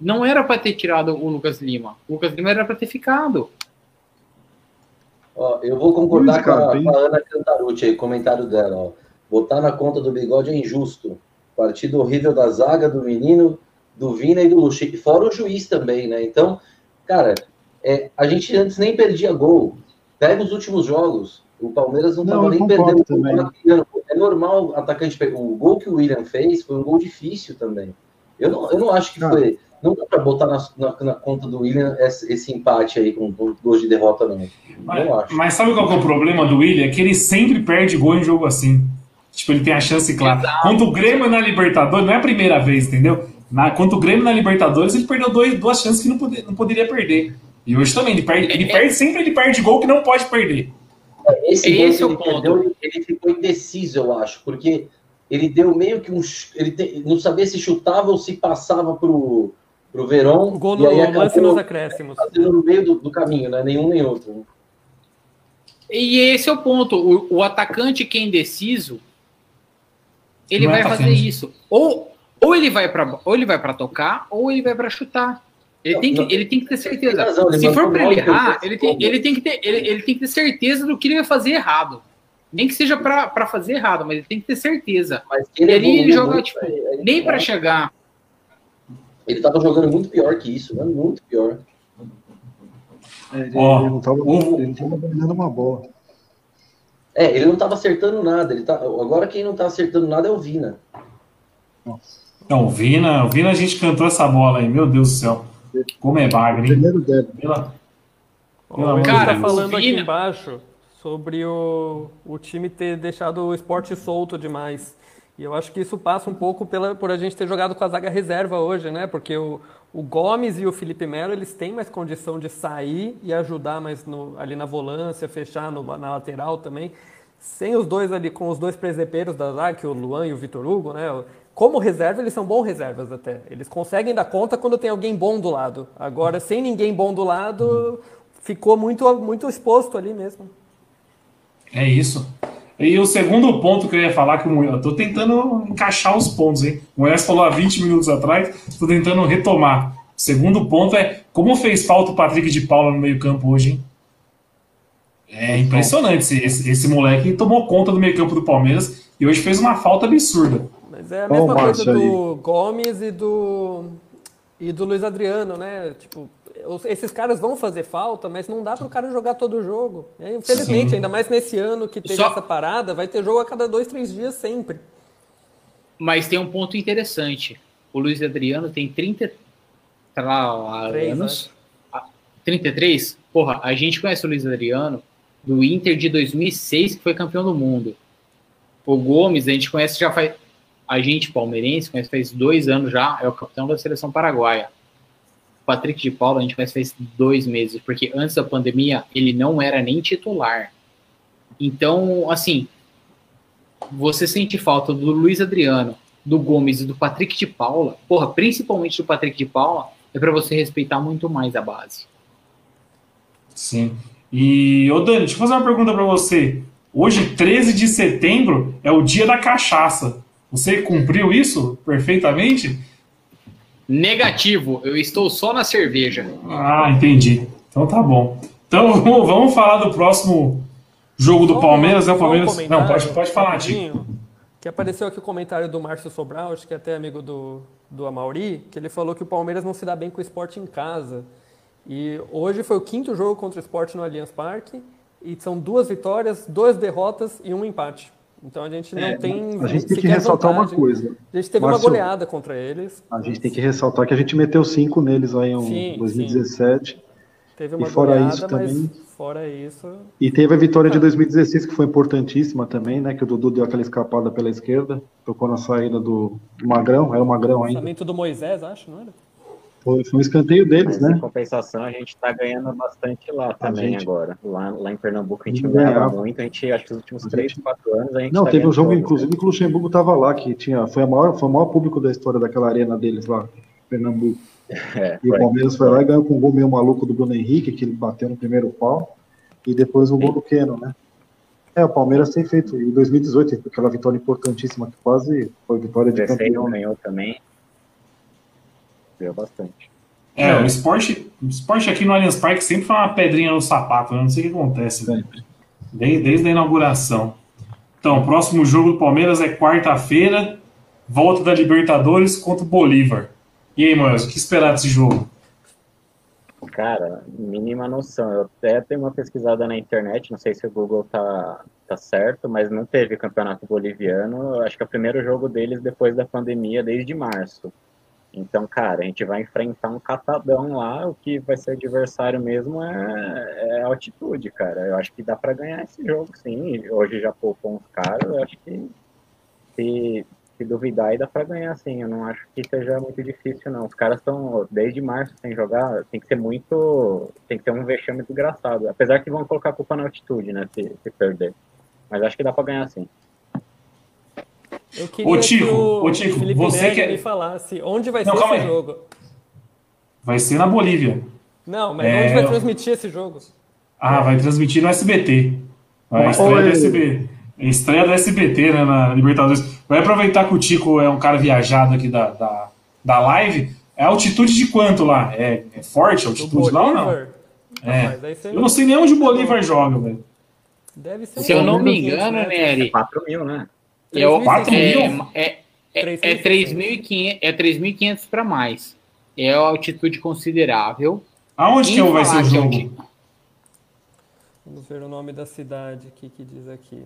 Não era para ter tirado o Lucas Lima. O Lucas Lima era para ter ficado. Ó, eu vou concordar com, a, com a Ana Cantarucci aí, comentário dela. Ó. Botar na conta do bigode é injusto. Partida horrível da zaga, do menino, do Vina e do Luxi. Fora o juiz também, né? Então, cara, é, a gente antes nem perdia gol. Pega os últimos jogos. O Palmeiras não estava nem perdendo. É normal o atacante. pe- O gol que o William fez foi um gol difícil também. Eu não, eu não acho que Cara. foi. Não dá pra botar na, na- na conta do William esse, esse empate aí com, gols de derrota, não. Mas, Não acho. mas sabe qual que é o problema do William? É que ele sempre perde gol em jogo assim. Tipo, ele tem a chance clara. Contra o Grêmio na Libertadores, não é a primeira vez, entendeu? Na, contra o Grêmio na Libertadores, ele perdeu dois, duas chances que não, pode- não poderia perder. E hoje também, ele perde, ele perde, sempre ele perde gol que não pode perder. Esse, Esse gol é o ponto. perdeu, ele, ficou indeciso, eu acho, porque ele deu meio que um. Ele te- não sabia se chutava ou se passava pro, pro Verón. O gol e no lance nos acréscimos. no meio do, do caminho, né? Nenhum nem outro. E esse é o ponto. O, o atacante que é indeciso, ele Não é vai fazer atacante. isso. Ou, ou ele vai para ou ele vai para tocar, ou ele vai para chutar. Ele Não, tem, que, não. ele tem que ter certeza. Razão, ele Se for para ele errar, ele tem, ele, tem que ter, ele, ele tem que ter certeza do que ele vai fazer errado. Nem que seja para fazer errado, mas ele tem que ter certeza. Mas E ali ele joga, muito, tipo, aí- Nem para chegar. Ele tava jogando muito pior que isso, né? Muito pior. É, Ele, Ó, ele não tava, o- ele tava dominando uma bola. É, ele não tava acertando nada. Ele tá, agora quem não tá acertando nada é o Vina. Não, o Vina, o Vina a gente cantou essa bola aí, meu Deus do céu. Como é bagre, hein? Primeiro dele. Pela- Edu de tá Deus. falando aqui embaixo sobre o, o time ter deixado o esporte solto demais. E eu acho que isso passa um pouco pela, por a gente ter jogado com a zaga reserva hoje, né? Porque o, o Gomes e o Felipe Melo, eles têm mais condição de sair e ajudar mais no- ali na volância, fechar no- na lateral também. Sem os dois ali, com os dois presepeiros da zaga, que é o Luan e o Vitor Hugo, né? Como reserva, eles são bons reservas até. Eles conseguem dar conta quando tem alguém bom do lado. Agora, sem ninguém bom do lado, ficou muito, muito exposto ali mesmo. É isso. E o segundo ponto que eu ia falar, que eu tô tentando encaixar os pontos, hein? O Moisés falou há 20 minutos atrás, tô tentando retomar. O segundo ponto é como fez falta o Patrick de Paula no meio-campo hoje, hein? É impressionante. Esse, esse, esse moleque tomou conta do meio-campo do Palmeiras e hoje fez uma falta absurda. Mas é a mesma coisa do Gomes e do e do Luiz Adriano, né? Tipo, esses caras vão fazer falta, mas não dá para o cara jogar todo o jogo. É, infelizmente, Sim. ainda mais nesse ano que teve Só- essa parada, vai ter jogo a cada dois, três dias sempre. Mas tem um ponto interessante. O Luiz Adriano tem 30 tra- Três, anos. Ah, 33? Porra, a gente conhece o Luiz Adriano do Inter de 2006, que foi campeão do mundo. O Gomes, a gente conhece já faz. A gente, palmeirense, conhece faz dois anos já, é o capitão da seleção paraguaia. Patrick de Paula, a gente conhece faz dois meses, porque antes da pandemia ele não era nem titular. Então, assim, você sente falta do Luiz Adriano, do Gomes e do Patrick de Paula, porra, principalmente do Patrick de Paula, é para você respeitar muito mais a base. Sim. E, ô Dani, deixa eu fazer uma pergunta pra você. Hoje, 13 de setembro, é o dia da cachaça. Você cumpriu isso perfeitamente? Negativo, eu estou só na cerveja. Ah, entendi. Então tá bom. Então vamos, falar do próximo jogo do um- Palmeiras, né? O um Palmeiras. comentário Não, pode, pode falar, Tico. que apareceu aqui o comentário do Márcio Sobral, acho que é até amigo do, do Amauri, que ele falou que o Palmeiras não se dá bem com o esporte em casa. E hoje foi o quinto jogo contra o esporte no Allianz Parque, e são duas vitórias, duas derrotas e um empate. Então a gente não é, tem. A gente tem que ressaltar uma coisa. A gente teve Márcio, uma goleada contra eles. A gente tem que ressaltar que a gente meteu cinco neles aí em sim, 2017. Sim. Teve uma e fora goleada, isso também. Fora isso. E teve a vitória de 2016, que foi importantíssima também, né? Que o Dudu deu aquela escapada pela esquerda, tocou na saída do Magrão, era o Magrão ainda. Lançamento do Moisés, acho, não era? Foi, foi um escanteio deles, Mas, né? Em compensação, a gente está ganhando bastante lá também gente... agora. Lá, lá em Pernambuco a gente ganhava muito, a gente, acho que nos últimos 3, 4 anos a gente Não, tá teve um jogo, inclusive, que o Luxemburgo estava lá, que tinha, foi, a maior, foi o maior público da história daquela arena deles lá, Pernambuco. É, e o Palmeiras foi lá e ganhou com um gol meio maluco do Bruno Henrique, que ele bateu no primeiro pau, e depois o gol do Keno, né? É, o Palmeiras tem feito, em 2018, aquela vitória importantíssima, que quase foi vitória de campeão. ganhou também. Ganhou bastante. É, o esporte, o esporte aqui no Allianz Parque sempre foi uma pedrinha no sapato, né? não sei o que acontece. Desde, desde a inauguração. Então, o próximo jogo do Palmeiras é quarta-feira, volta da Libertadores contra o Bolívar. E aí, Moisés, o que esperar desse jogo? Cara, mínima noção. Eu até tenho uma pesquisada na internet, não sei se o Google tá, tá certo, mas não teve campeonato boliviano. Acho que é o primeiro jogo deles depois da pandemia, desde março. Então, cara, a gente vai enfrentar um catadão lá. O que vai ser adversário mesmo é, é altitude, cara. Eu acho que dá para ganhar esse jogo, sim. Hoje já poupou uns caras. Eu acho que se, se duvidar, aí dá pra ganhar sim. Eu não acho que seja muito difícil, não. Os caras estão desde março sem jogar, tem que ser muito. Tem que ter um vexame desgraçado. Apesar que vão colocar a culpa na altitude, né? Se, se perder. Mas acho que dá pra ganhar sim. Eu queria ô, Tico, que o ô, Tico, Felipe você quer... me falasse onde vai não, ser esse aí. jogo. Vai ser na Bolívia. Não, mas é... onde vai transmitir esse jogo? Ah, vai transmitir no SBT. Vai estreia do SBT. Estreia do SBT, né, na Libertadores. Vai aproveitar que o Tico é um cara viajado aqui da, da, da live. É altitude de quanto lá? É, é forte a altitude lá ou não? É. eu não sei nem onde o Bolívar joga, velho. Deve ser Se eu não me engano, Nery. É 4 mil, né? É, 4 mil? É, é, é 3.500 é 3.500 para mais. É a altitude considerável. Aonde que vai ser o jogo? Vamos ver o nome da cidade aqui que diz aqui.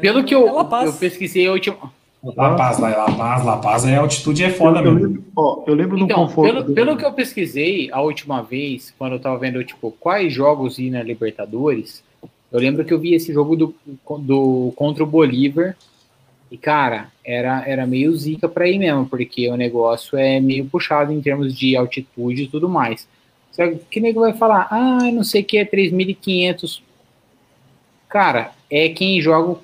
Pelo que eu, é eu pesquisei a última. La Paz, La Paz, La Paz, a altitude é foda eu, eu mesmo. Lembro, ó, eu lembro então, do conforto. Pelo, pelo, que eu pesquisei a última vez, quando eu tava vendo, tipo, quais jogos ir na Libertadores, eu lembro que eu vi esse jogo do, do contra o Bolívar. E, cara, era, era meio zica pra ir mesmo, porque o negócio é meio puxado em termos de altitude e tudo mais. Só que nego vai falar, ah, não sei o que é 3.500. Cara, é quem joga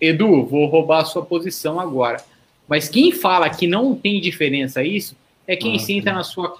Edu, vou roubar a sua posição agora. Mas quem fala que não tem diferença isso é quem ah, senta na sua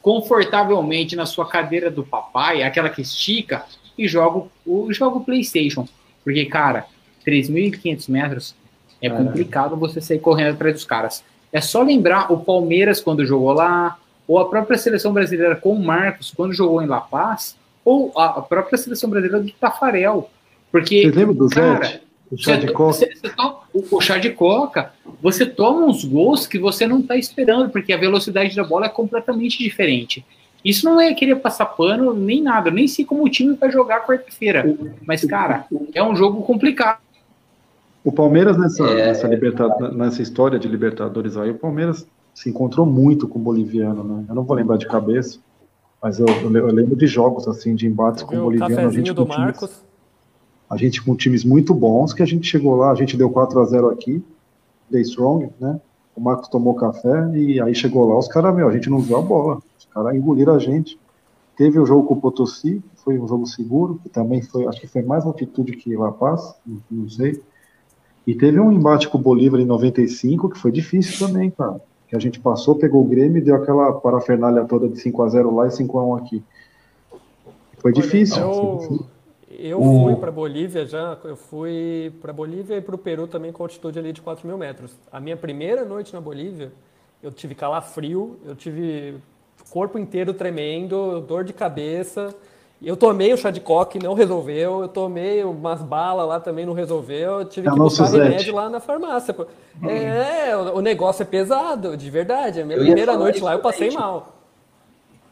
confortavelmente na sua cadeira do papai, aquela que estica e joga o joga o PlayStation. Porque cara, 3.500 metros é complicado você sair correndo atrás dos caras. É só lembrar o Palmeiras quando jogou lá, ou a própria seleção brasileira com o Marcos quando jogou em La Paz, ou a própria seleção brasileira do Tafarel. Porque, Você lembra do cara, O chá de coca? Você, você toma, o, chá de coca, você toma uns gols que você não está esperando, porque a velocidade da bola é completamente diferente. Isso não é querer passar pano nem nada, nem sei como o time vai jogar quarta-feira. Mas, cara, é um jogo complicado. O Palmeiras, nessa, é... nessa, nessa história de Libertadores aí, o Palmeiras se encontrou muito com o boliviano, né? Eu não vou lembrar de cabeça, mas eu, eu lembro de jogos, assim, de embates com o boliviano. A gente do Marcos. Times, a gente com times muito bons, que a gente chegou lá, a gente deu 4 a 0 aqui, Day Strong, né? O Marcos tomou café e aí chegou lá, os caras, meu, a gente não viu a bola. Os caras engoliram a gente. Teve o jogo com o Potosí, foi um jogo seguro, que também foi, acho que foi mais altitude que La Paz, não sei. E teve um embate com o Bolívar em 95, que foi difícil também, cara. Que a gente passou, pegou o Grêmio e deu aquela parafernália toda de 5 a 0 lá e 5 a 1 aqui. Foi difícil. Eu, foi difícil. Eu o... fui para Bolívia já, eu fui para Bolívia e para o Peru também com altitude ali de 4 mil metros. A minha primeira noite na Bolívia, eu tive calafrio, eu tive corpo inteiro tremendo, dor de cabeça. Eu tomei o chá de coque, não resolveu. Eu tomei umas balas lá também, não resolveu. Eu tive É que Zete. remédio lá na farmácia. pô. É, o negócio é pesado, de verdade. A minha Eu primeira noite lá eu passei também, mal.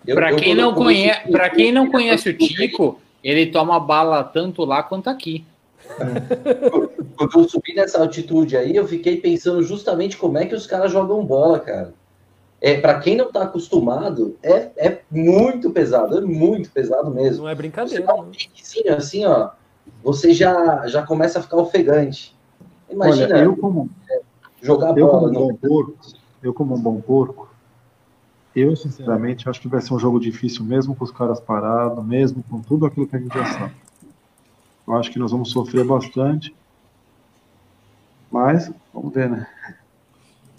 Eu- quem, não conhece, pra quem não conhece o Tico, ele toma bala tanto lá quanto aqui. Quando eu subi nessa altitude aí, eu fiquei pensando justamente como é que os caras jogam bola, cara. É, para quem não tá acostumado, é, é muito pesado, é muito pesado mesmo. Não é Você brincadeira. dá um não. piquezinho assim, ó, você já, já começa a ficar ofegante. Imagina Olha, eu como, jogar eu como bola. um no- bom porco, eu como um bom porco, eu sinceramente acho que vai ser um jogo difícil mesmo com os caras parados, mesmo com tudo aquilo que a gente já sabe. Eu acho que nós vamos sofrer bastante. Mas, vamos ver, né?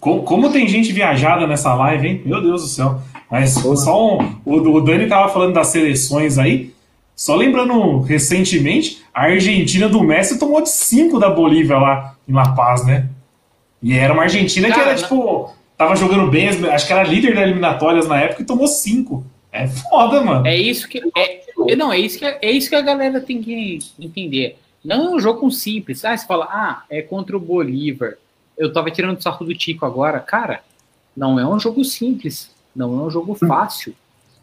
Como, como tem gente viajada nessa live, hein? Meu Deus do céu. Mas só um, o, o Dani tava falando das seleções aí. Só lembrando, recentemente, a Argentina do Messi tomou de 5 da Bolívia lá em La Paz, né? E era uma Argentina que Cara, era, tipo, tava jogando bem, acho que era líder das eliminatórias na época e tomou 5. É foda, mano. É isso que. É, é- não, é isso que, é isso que a galera tem que entender. Não é um jogo simples. Ah, você fala, ah, é contra o Bolívar. Eu tava tirando o sarro do Tico agora. Cara, não é um jogo simples. Não é um jogo fácil.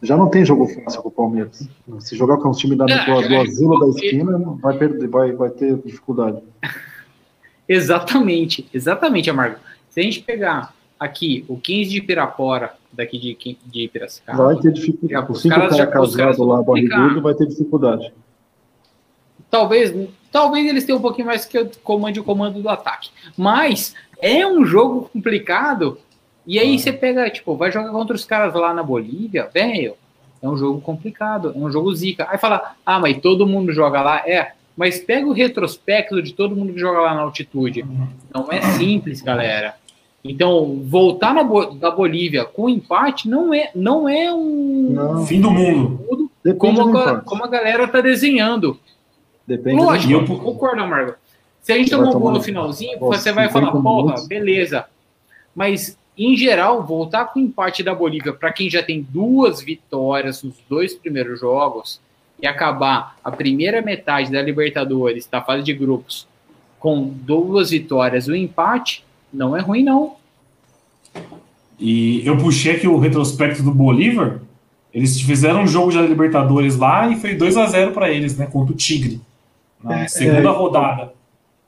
Já não tem jogo fácil com o Palmeiras. Se jogar com os times da, Não, do, do é- asilo da esquina, vai, perder, vai, vai ter dificuldade. Exatamente, exatamente, Amargo. Se a gente pegar aqui o 15 de Pirapora, daqui de, de Piracicaba, Vai ter dificuldade. os Os caras caras já- casados lá, barrigudo, vai ter dificuldade. talvez, talvez eles tenham um pouquinho mais que o comando o comando do ataque. Mas é um jogo complicado. E aí você pega, tipo, vai jogar contra os caras lá na Bolívia, velho. É um jogo complicado, é um jogo zica. Aí fala, ah, mas todo mundo joga lá. É, mas pega o retrospecto de todo mundo que joga lá na altitude. Não é simples, galera. Então, voltar na Bo- da Bolívia com empate não é, não é um. Não, Fim do mundo. Como do a, como a galera tá desenhando. Depende do Lógico, eu- eu concordo, Amargo. Se a gente tomar um gol no finalzinho, Nossa, você vai 50 falar, porra, beleza. Mas, em geral, voltar com o empate da Bolívia para quem já tem duas vitórias nos dois primeiros jogos e acabar a primeira metade da Libertadores, da fase de grupos, com duas vitórias e um empate, não é ruim, não. E eu puxei aqui o retrospecto do Bolívar. Eles fizeram um jogo já da Libertadores lá e foi 2 a 0 para eles, né? Contra o Tigre. Na segunda é. rodada.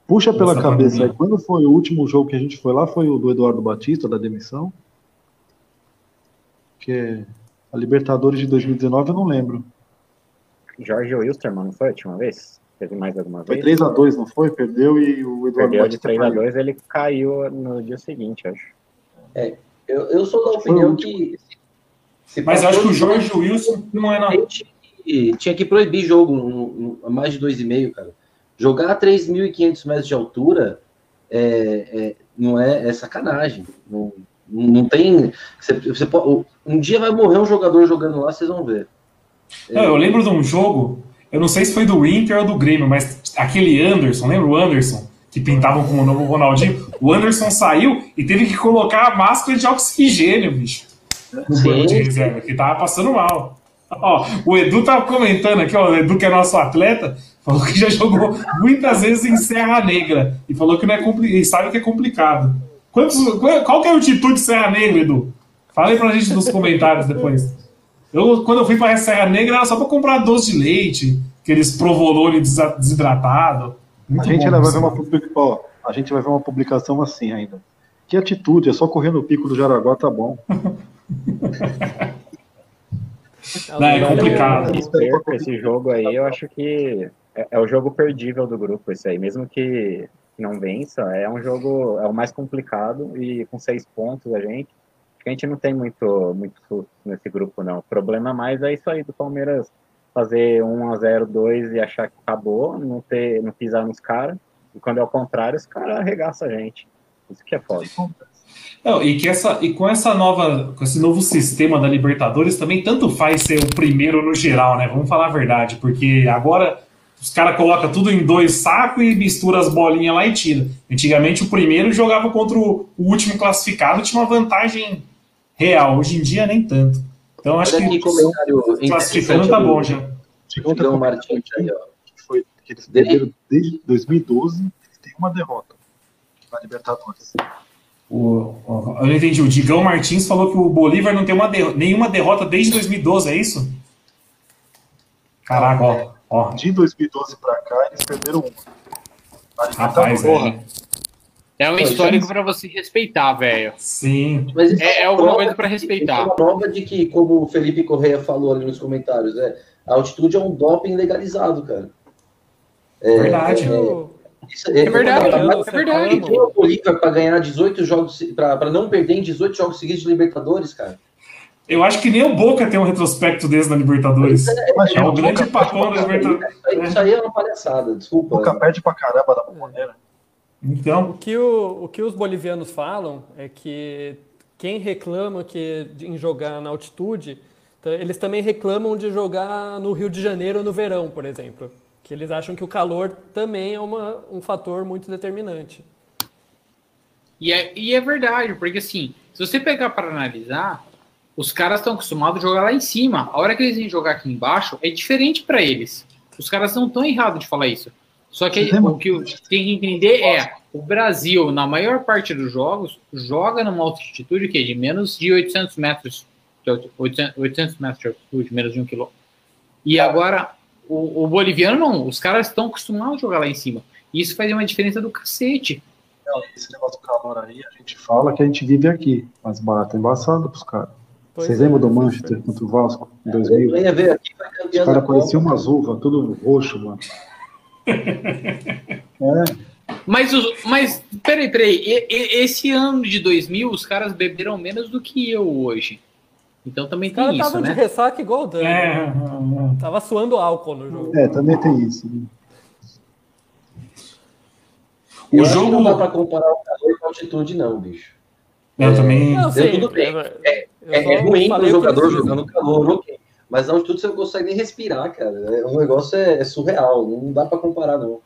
Puxa pela Essa cabeça aí. Quando foi o último jogo que a gente foi lá? Foi o do Eduardo Batista, da demissão? Que a Libertadores de 2019 eu não lembro. Jorge Wilstermann, não foi a última vez? Teve mais alguma Foi vez? 3x2, não foi? Perdeu e o Eduardo Perdeu de Batista 3 a caiu. 2 ele caiu no dia seguinte, acho. Eu, eu sou da opinião que. se Mas eu acho que o Jorge Wilson não é na. tinha que, tinha que proibir jogo no, no- a mais de 2,5, cara. Jogar a 3.500 metros de altura é, é- não é, é sacanagem. Não, não tem. Você, você pode- um dia vai morrer um jogador jogando lá, vocês vão ver. Não, eu lembro de um jogo, eu não sei se foi do Inter ou do Grêmio, mas aquele Anderson, lembra o Anderson? Que pintavam como o novo Ronaldinho. O Anderson saiu e teve que colocar a máscara de oxigênio, bicho. No Sim. banco de reserva, que tava passando mal. Ó, o Edu tava comentando aqui, ó, o Edu que é nosso atleta, falou que já jogou muitas vezes em Serra Negra e falou que não é e sabe que é complicado. Quantos, qual qual que é a altitude de Serra Negra, Edu? Fala aí pra gente nos comentários depois. Eu, quando eu fui pra Serra Negra, era só pra comprar doce de leite, aqueles provolone desidratado. A Muito gente bom ainda vai ver uma publica- ó, a gente vai ver uma publicação assim ainda. Que atitude, é só correr no pico do Jaraguá, tá bom. Não, é complicado. Esse jogo aí, eu acho que é, é o jogo perdível do grupo, esse aí. Mesmo que não vença, é um jogo, é o mais complicado e com seis pontos a gente, a gente não tem muito, muito susto nesse grupo, não. O problema mais é isso aí do Palmeiras fazer 1 a 0 2 e achar que acabou, não ter, não pisar nos caras, e quando é o contrário, os caras arregaçam a gente. Isso que é foda. Não, e, que essa, e com essa nova, com esse novo sistema da Libertadores também tanto faz ser o primeiro no geral, né? Vamos falar a verdade, porque agora os caras colocam tudo em dois sacos e mistura as bolinhas lá e tira. Antigamente o primeiro jogava contra o, último classificado, tinha uma vantagem real. Hoje em dia nem tanto. Então acho Olha que comentário classificando tá bom já. Digão Martins aí, ó. Que foi que eles perderam desde 2012, tem uma derrota na Libertadores. O, eu não entendi. O Digão Martins falou que o Bolívar não tem uma derrota, nenhuma derrota desde 2012, é isso? Caraca, ó. Ó. De 2012 pra cá, eles perderam uma. Rapaz, é. É um histórico para você respeitar, velho. Sim. Mas é, é alguma coisa para respeitar. É uma prova de que, como o Felipe Correia falou ali nos comentários, é, a altitude é um doping legalizado, cara. É, verdade. É, isso, é, é, verdade, é verdade. Tem o Bolívar para ganhar 18 jogos, para não perder em 18 jogos seguidos de Libertadores, cara. Eu acho que nem o Boca tem um retrospecto desse na Libertadores. É, é, é o grande papão da Libertadores. Isso aí é uma palhaçada, desculpa. O Boca perde pra caramba da maneira. Então. O que, o, o que os bolivianos falam é que quem reclama que em jogar na altitude, eles também reclamam de jogar no Rio de Janeiro no verão, por exemplo. Que eles acham que o calor também é uma, um fator muito determinante. E é, e é verdade, porque assim, se você pegar para analisar, os caras estão acostumados a jogar lá em cima. A hora que eles vêm jogar aqui embaixo é diferente para eles. Os caras não estão errados de falar isso. Só que o que tem que entender é o Brasil, na maior parte dos jogos, joga numa altitude que é de menos de 800 metros, 800, 800 metros de altitude, menos de um quilômetro. E agora, o, o, boliviano não, os caras estão acostumados a jogar lá em cima. E isso faz uma diferença do cacete. Esse negócio do calor aí, a gente fala que a gente vive aqui, mas barato é embaçado pros caras. Vocês lembram do é, Manchester contra o Vasco em 2000? Eu ia ver aqui, Os caras pareciam umas uvas, tudo roxo, mano. é. Mas, mas peraí, peraí. E, e, esse ano de 2000, os caras beberam menos do que eu hoje. Então também tem isso, tava né? de ressaca igual o Dani. É. Né? Tava suando álcool no jogo. É, também tem isso. Né? O eu jogo não dá para comparar o calor com a altitude, não, bicho. Eu é, também. Não, sim, tudo bem. É, é, é ruim para o jogador jogando calor, ok. Mas a altitude você não consegue nem respirar, cara. O negócio é, é surreal, não dá para comparar, não.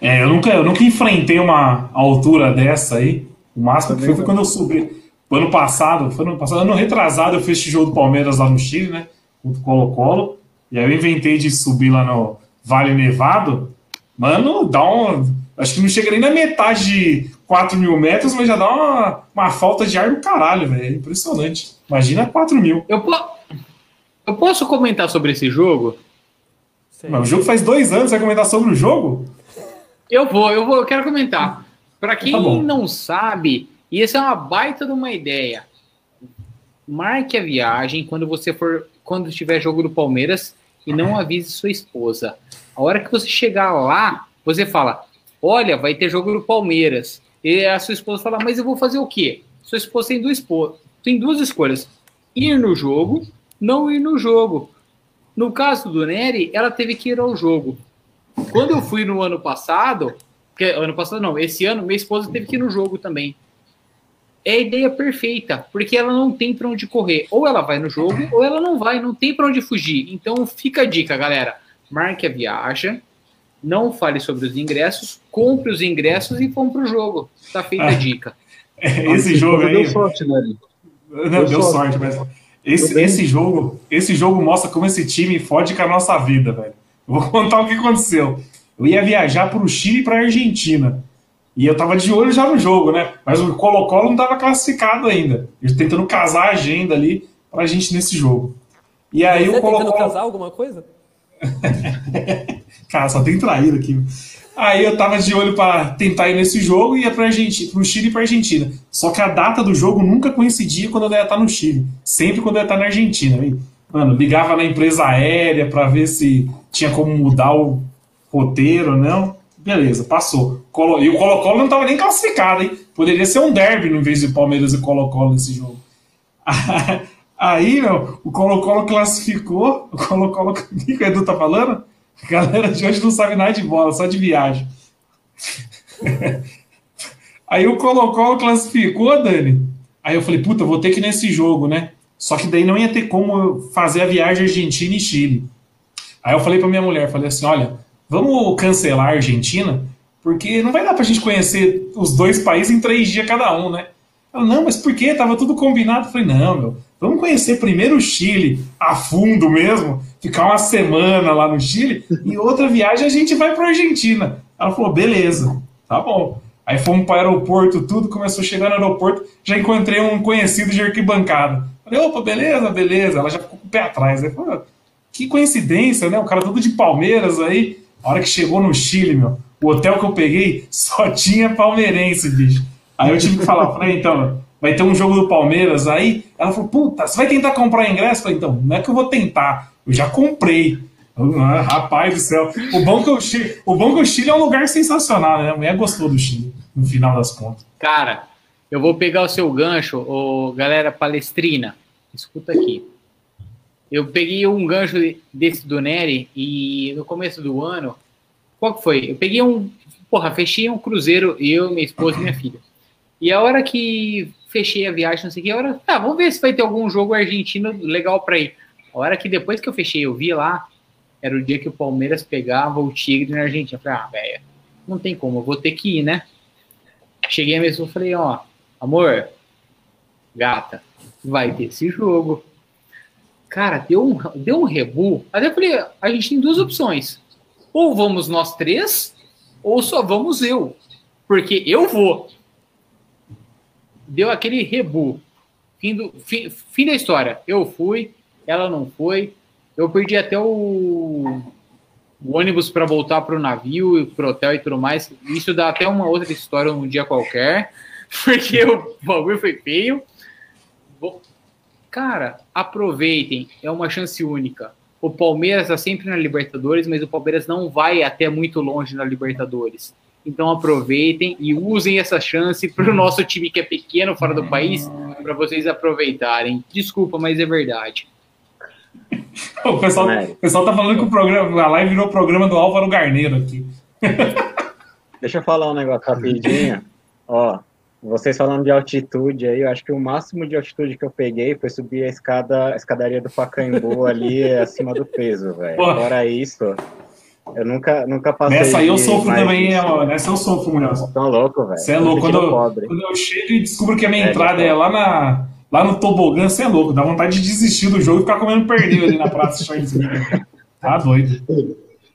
É, eu nunca, eu nunca enfrentei uma altura dessa aí. O máximo que foi, foi quando eu subi. Ano passado, foi ano passado, ano retrasado, eu fiz esse jogo do Palmeiras lá no Chile, né? Contra o Colo-Colo. E aí eu inventei de subir lá no Vale Nevado. Mano, dá um. Acho que não chega nem na metade de 4 mil metros, mas já dá uma, uma falta de ar do caralho, velho. É impressionante. Imagina 4 mil. Eu, po eu posso comentar sobre esse jogo? Mas o jogo faz dois anos, você vai comentar sobre o jogo? Eu vou, eu vou, eu quero comentar. Para quem tá não sabe, e essa é uma baita de uma ideia. Marque a viagem quando você for, quando tiver jogo do Palmeiras e não avise sua esposa. A hora que você chegar lá, você fala: "Olha, vai ter jogo do Palmeiras". E a sua esposa fala: "Mas eu vou fazer o quê?". Sua esposa tem duas tem duas escolhas: ir no jogo, não ir no jogo. No caso do Nery, ela teve que ir ao jogo. Quando eu fui no ano passado, que, ano passado não, esse ano, minha esposa teve que ir no jogo também. É a ideia perfeita, porque ela não tem para onde correr. Ou ela vai no jogo, ou ela não vai, não tem para onde fugir. Então fica a dica, galera. Marque a viagem, não fale sobre os ingressos, compre os ingressos e vão pro jogo. Tá feita a ah, dica. Esse jogo aí. Deu sorte, né? Não, deu, deu sorte, sorte, mas esse, esse jogo, esse jogo mostra como esse time fode com a nossa vida, velho. Vou contar o que aconteceu. Eu ia viajar para o Chile e para a Argentina. E eu tava de olho já no jogo, né? Mas o Colo-Colo não tava classificado ainda. Eu tentando casar a agenda ali pra gente nesse jogo. E aí Você o Colo-Colo. tentando casar alguma coisa? Cara, só tem traído aqui. Aí eu tava de olho para tentar ir nesse jogo e ia pra Argentina, pro Chile e pra Argentina. Só que a data do jogo nunca coincidia quando eu ia estar no Chile. Sempre quando eu ia estar na Argentina. Mano, ligava na empresa aérea para ver se tinha como mudar o roteiro, não. Beleza, passou. E o Colo-Colo não estava nem classificado, hein? Poderia ser um derby no vez de Palmeiras e Colo-Colo nesse jogo. Aí, meu, o Colo-Colo classificou. O Colo-Colo. O que o Edu tá falando? A galera de hoje não sabe nada de bola, só de viagem. Aí o Colo-Colo classificou, Dani. Aí eu falei, puta, vou ter que ir nesse jogo, né? Só que daí não ia ter como fazer a viagem Argentina e Chile. Aí eu falei para minha mulher, falei assim, olha, vamos cancelar a Argentina, porque não vai dar para a gente conhecer os dois países em três dias cada um, né? Ela, não, mas por quê? Tava tudo combinado. Eu falei, não, meu, vamos conhecer primeiro o Chile a fundo mesmo, ficar uma semana lá no Chile, e outra viagem a gente vai pra Argentina. Ela falou, beleza, tá bom. Aí fomos para o aeroporto, tudo começou a chegar no aeroporto, já encontrei um conhecido de arquibancada. Falei, opa, beleza, beleza. Ela já ficou com o pé atrás. Aí falou, que coincidência, né? O cara todo de Palmeiras aí. A hora que chegou no Chile, meu, o hotel que eu peguei só tinha palmeirense, bicho. Aí eu tive que falar, falei, então, vai ter um jogo do Palmeiras aí. Ela falou, puta, você vai tentar comprar ingresso? Eu falei, então, não é que eu vou tentar, eu já comprei. Ah, rapaz do céu. O bom, que o, Chile, o bom que o Chile é um lugar sensacional, né? A mulher gostou do Chile, no final das contas. Cara, eu vou pegar o seu gancho, ô, galera palestrina. Escuta aqui. Eu peguei um gancho desse do Nery e no começo do ano, qual que foi? Eu peguei um, porra, fechei um cruzeiro, eu, minha esposa e minha filha. E a hora que fechei a viagem, não sei o que, a hora, tá, vamos ver se vai ter algum jogo argentino legal para ir. A hora que depois que eu fechei, eu vi lá, era o dia que o Palmeiras pegava o Tigre na Argentina. Eu falei, ah, velho, não tem como, eu vou ter que ir, né? Cheguei mesmo e falei, ó, amor, gata, vai ter esse jogo. Cara, deu um, deu um rebu. Até falei, a gente tem duas opções. Ou vamos nós três, ou só vamos eu. Porque eu vou. Deu aquele rebu. Fim, do, fim, fim da história. Eu fui, ela não foi. Eu perdi até o, o ônibus para voltar para o navio, para o hotel e tudo mais. Isso dá até uma outra história um dia qualquer, porque o bagulho foi feio. Cara, aproveitem, é uma chance única. O Palmeiras está sempre na Libertadores, mas o Palmeiras não vai até muito longe na Libertadores. Então aproveitem e usem essa chance para o nosso time que é pequeno fora do país, para vocês aproveitarem. Desculpa, mas é verdade. O pessoal, o pessoal tá falando que o programa, a live virou o programa do Álvaro Garneiro aqui. Deixa eu falar um negócio rapidinho. Ó, vocês falando de altitude aí, eu acho que o máximo de altitude que eu peguei foi subir a escada, a escadaria do Pacaembu ali acima do peso, velho. Fora isso, eu nunca, nunca passei. Nessa aí eu sofro também, ó, nessa eu sofro, Munhoz. Tão louco, velho. Você é louco. Quando, eu, quando eu chego e descubro que a minha é, entrada é lá na Lá no tobogã, você é louco, dá vontade de desistir do jogo e ficar comendo pernil ali na praça Charlesville. Tá doido.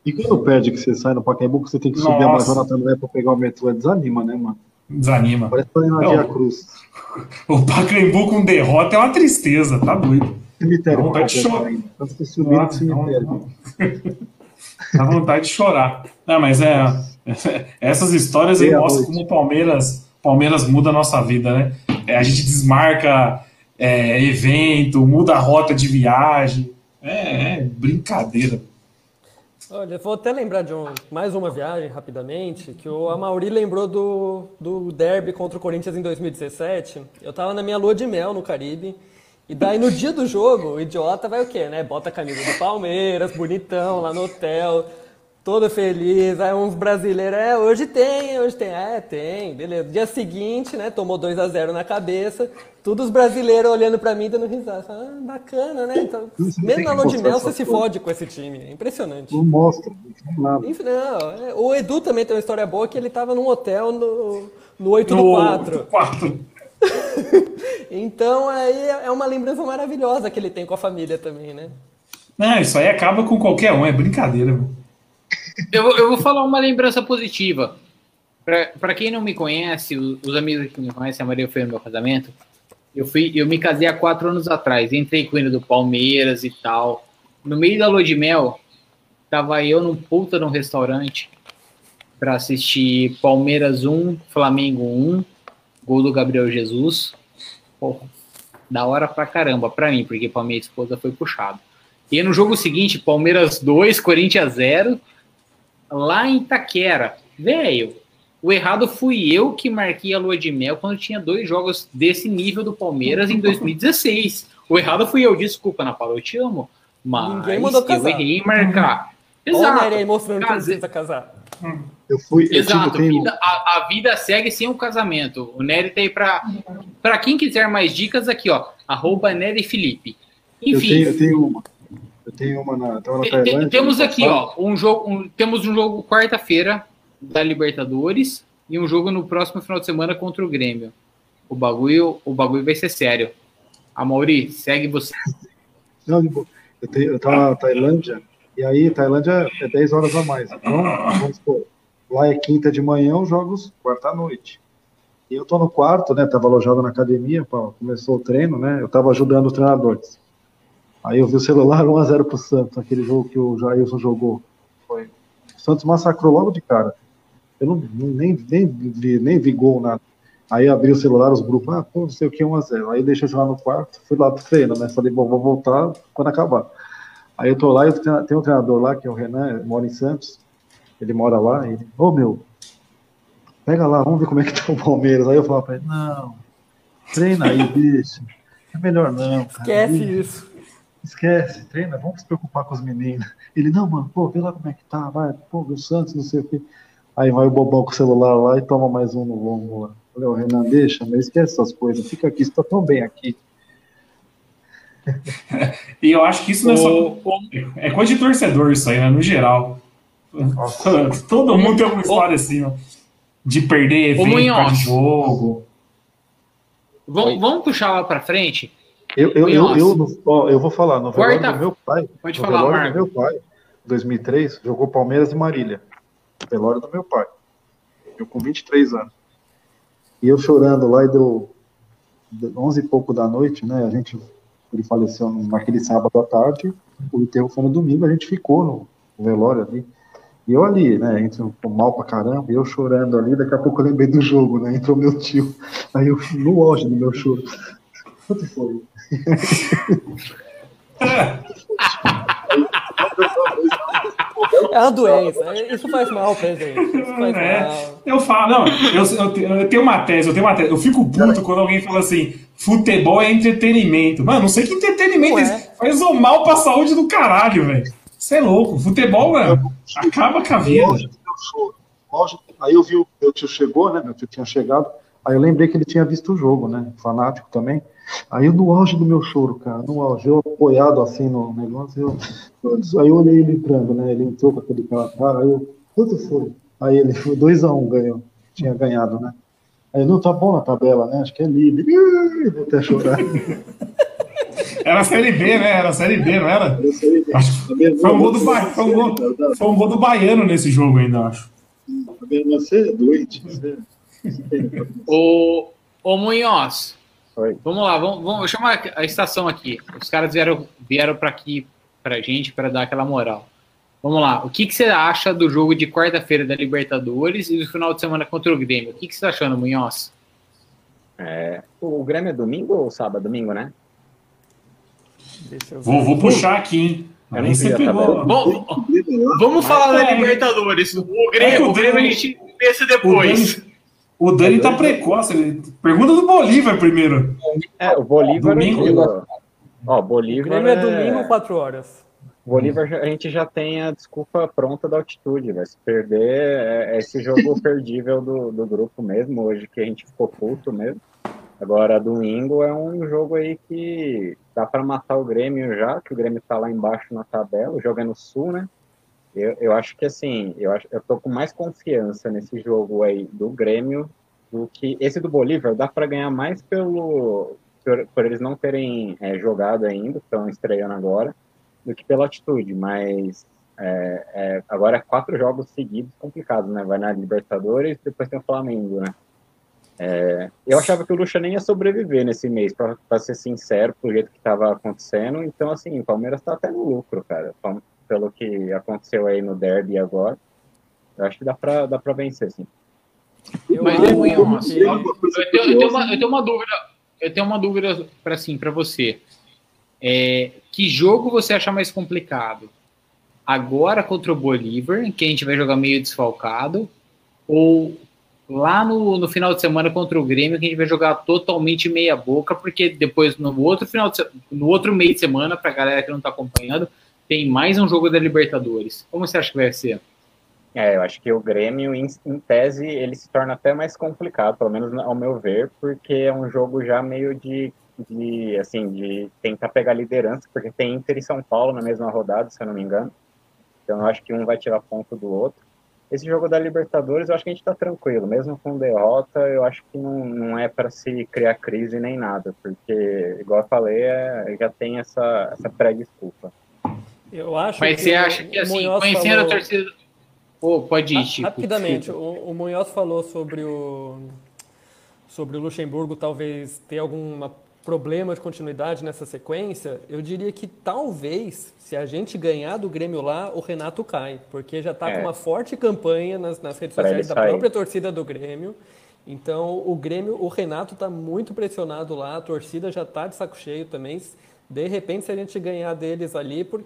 E quando perde que você sai no Pacaembu, que você tem que subir Nossa. a Amazônia também pra pegar o metrô, desanima, né, mano? Desanima. Parece que na Via Cruz. O Pacaembu com derrota é uma tristeza, tá doido. Cemitério. Dá vontade de chorar. Tanto subir no cemitério. Dá vontade de chorar. Não, mas é, essas histórias aí mostram como o Palmeiras, Palmeiras muda a nossa vida, né? É, a gente desmarca é, evento, muda a rota de viagem. É, é brincadeira. Olha, vou até lembrar de um, mais uma viagem rapidamente, que o Amauri lembrou do, do derby contra o Corinthians em 2017. Eu tava na minha lua de mel no Caribe, e daí no dia do jogo, o idiota vai o quê, né? Bota a camisa do Palmeiras, bonitão, lá no hotel, todo feliz. Aí uns brasileiros, é, hoje tem, hoje tem. É, tem, beleza. Dia seguinte, né, tomou 2 a 0 na cabeça. Todos os brasileiros olhando pra mim, dando risada. Ah, bacana, né? Então, mesmo na lua de mel, você se fode com esse time. É impressionante. Não mostra, não Enfim, não, é, o Edu também tem uma história boa, que ele tava num hotel no, no 8 no do 4. 4. então, aí é uma lembrança maravilhosa que ele tem com a família também, né? Não, isso aí acaba com qualquer um, é brincadeira, mano. Eu, eu vou falar uma lembrança positiva. Para quem não me conhece, os amigos que me conhecem, a Maria foi no meu casamento. Eu, fui, eu me casei há quatro anos atrás. Entrei com ele do Palmeiras e tal. No meio da lua de mel, tava eu num puta num restaurante para assistir Palmeiras 1, Flamengo 1, gol do Gabriel Jesus. Porra, da hora pra caramba pra mim, porque pra minha esposa foi puxado. E no jogo seguinte, Palmeiras 2, Corinthians 0 lá em Itaquera. Velho, o errado fui eu que marquei a lua de mel quando tinha dois jogos desse nível do Palmeiras em 2016. O errado fui eu, desculpa, Ana Paula, eu te amo. Mas Ninguém mandou casar. eu errei em marcar. Exato. Olha aí mostrando que precisa casar. Eu fui. Exato. Eu vida, a, a, vida segue sem o um casamento. O Nery tá aí pra. Pra quem quiser mais dicas, aqui, ó. Arroba Nery Felipe. Enfim. Eu tenho, eu tenho uma. Eu tenho uma na, na Temos aqui, ó, um jogo, um, temos um jogo quarta-feira da Libertadores e um jogo no próximo final de semana contra o Grêmio. o bagulho, o bagulho vai ser sério. A Mauri, segue você. Não, eu, te, eu tava na Tailândia, e aí Tailândia é 10 horas a mais. Então, vamos supor, lá é quinta de manhã, os jogos quarta à noite. E eu tô no quarto, né? Tava alojado na academia, pô, começou o treino, né? Eu tava ajudando os treinadores. Aí eu vi o celular 1x0 pro Santos, aquele jogo que o Jailson jogou. Foi. O Santos massacrou logo de cara. Eu não, nem, nem, vi, nem vi gol, nada. Aí abri o celular, os grupos, ah, pô, não sei o que, 1x0. Aí deixa eu jogar no quarto, fui lá pro treino, né? Falei, bom, vou voltar quando acabar. Aí eu tô lá e tem um treinador lá, que é o Renan, mora em Santos. Ele mora lá, e ele, ô oh, meu, pega lá, vamos ver como é que tá o Palmeiras. Aí eu falo pra ele, não, treina aí, bicho. É melhor não, cara. Esquece isso. Esquece, treina, vamos se preocupar com os meninos. Ele, não, mano, pô, vê lá como é que tá, vai, pô, o Santos, não sei o quê. Aí vai o bobão com o celular lá e toma mais um no longo lá. Falei, ô Renan, deixa, mas esquece essas coisas, fica aqui, você tá tão bem aqui. e eu acho que isso não é só. É coisa de torcedor, isso aí, né? No geral. Nossa. Todo mundo tem uma história assim, ó de perder evento de jogo. Vamos, vamos puxar lá para frente? Eu, eu, eu, eu, ó, eu, vou falar, no velório Quarta... do meu pai. Pode falar, Marco. meu pai, 2003, jogou Palmeiras e Marília. Velório do meu pai. Eu com 23 anos. E eu chorando lá e deu 11 e pouco da noite, né? A gente, ele faleceu naquele sábado à tarde, o enterro foi no domingo, a gente ficou no velório ali. E eu ali, né, entrou mal pra caramba, e eu chorando ali, daqui a pouco eu lembrei do jogo, né, entrou meu tio, aí eu no auge do meu choro. Quanto foi? É uma doença, isso faz mal pra gente. Isso faz é, mal. Eu falo, não, eu, eu, eu, tenho uma tese, eu tenho uma tese. Eu fico puto quando alguém fala assim: futebol é entretenimento. Mano, não sei que entretenimento é. faz o mal pra saúde do caralho, velho. Você é louco. Futebol, mano, acaba com a vida. Aí eu vi o meu tio chegou, né? Meu tio tinha chegado. Aí eu lembrei que ele tinha visto o jogo, né? Fanático também. Aí eu, no auge do meu choro, cara, no auge, eu apoiado assim no negócio, eu, aí eu olhei ele entrando, né? Ele entrou com aquele cara, aí eu, quanto foi? Aí ele foi 2x1 um, ganhou, tinha ganhado, né? Aí não tá bom na tabela, né? Acho que é livre. Vou até chorar. Era a Série B, né? Era a Série B, não era? Acho foi um gol do, ba... foi um gol... foi um gol do Baiano nesse jogo ainda, acho. Você é doente. Ô, ô Munhoz, Oi. vamos lá, vamos, vamos chamar a estação aqui. Os caras vieram, vieram para aqui pra gente para dar aquela moral. Vamos lá, o que, que você acha do jogo de quarta-feira da Libertadores e do final de semana contra o Grêmio? O que, que você tá achando, Munhoz? É, o Grêmio é domingo ou sábado? Domingo, né? Vou, vou puxar aqui, hein? Nem você pegou. Bom, vamos falar da Libertadores. O Grêmio, é o Grêmio a gente pensa depois. O Dani tá precoce. Pergunta do Bolívar primeiro. É, o Bolívar. Domingo. É... Ó, Bolívar. O Grêmio é, é domingo, 4 horas. Bolívar, a gente já tem a desculpa pronta da altitude, vai se perder é esse jogo perdível do, do grupo mesmo, hoje que a gente ficou puto mesmo. Agora, domingo é um jogo aí que dá para matar o Grêmio já, que o Grêmio está lá embaixo na tabela, o jogo é no Sul, né? Eu, eu acho que assim, eu, acho, eu tô com mais confiança nesse jogo aí do Grêmio do que esse do Bolívar. Dá para ganhar mais pelo por, por, eles não terem é, jogado ainda, estão estreando agora, do que pela atitude. Mas é, é, agora é quatro jogos seguidos complicados, né? Vai na Libertadores, depois tem o Flamengo, né? É, eu achava que o Lucha nem ia sobreviver nesse mês, para ser sincero, pro jeito que estava acontecendo. Então, assim, o Palmeiras está até no lucro, cara, pelo que aconteceu aí no Derby agora. Eu acho que dá para dá pra vencer, sim. Eu, Mas, eu, eu, eu, tenho, eu, tenho uma, eu tenho uma dúvida, eu tenho uma dúvida para assim, para você. É, que jogo você acha mais complicado? Agora contra o Bolívar, que a gente vai jogar meio desfalcado, ou lá no, no final de semana contra o Grêmio, que a gente vai jogar totalmente meia boca, porque depois no outro final de, no outro meio de semana, para a galera que não está acompanhando, tem mais um jogo da Libertadores. Como você acha que vai ser? É, eu acho que o Grêmio, em, em, tese, ele se torna até mais complicado, pelo menos ao meu ver, porque é um jogo já meio de, de assim, de tentar pegar liderança, porque tem Inter e São Paulo na mesma rodada, se eu não me engano. Então eu acho que um vai tirar ponto do outro. esse jogo da Libertadores, eu acho que a gente tá tranquilo. Mesmo com derrota, eu acho que não, não é para se criar crise nem nada, porque, igual eu falei, é, já tem essa, essa pré-desculpa. Eu acho Mas que você acha que, assim, conhecendo falou... a torcida. Pô, pode ir, Chico. Rapidamente, o, o Munhoz falou sobre o, sobre o Luxemburgo talvez ter algum problema de continuidade nessa sequência. Eu diria que talvez, se a gente ganhar do Grêmio lá, o Renato cai, porque já está é. com uma forte campanha nas, nas redes sociais da própria torcida do Grêmio. Então, o Grêmio, o Renato está muito pressionado lá, a torcida já está de saco cheio também. De repente, se a gente ganhar deles ali, por,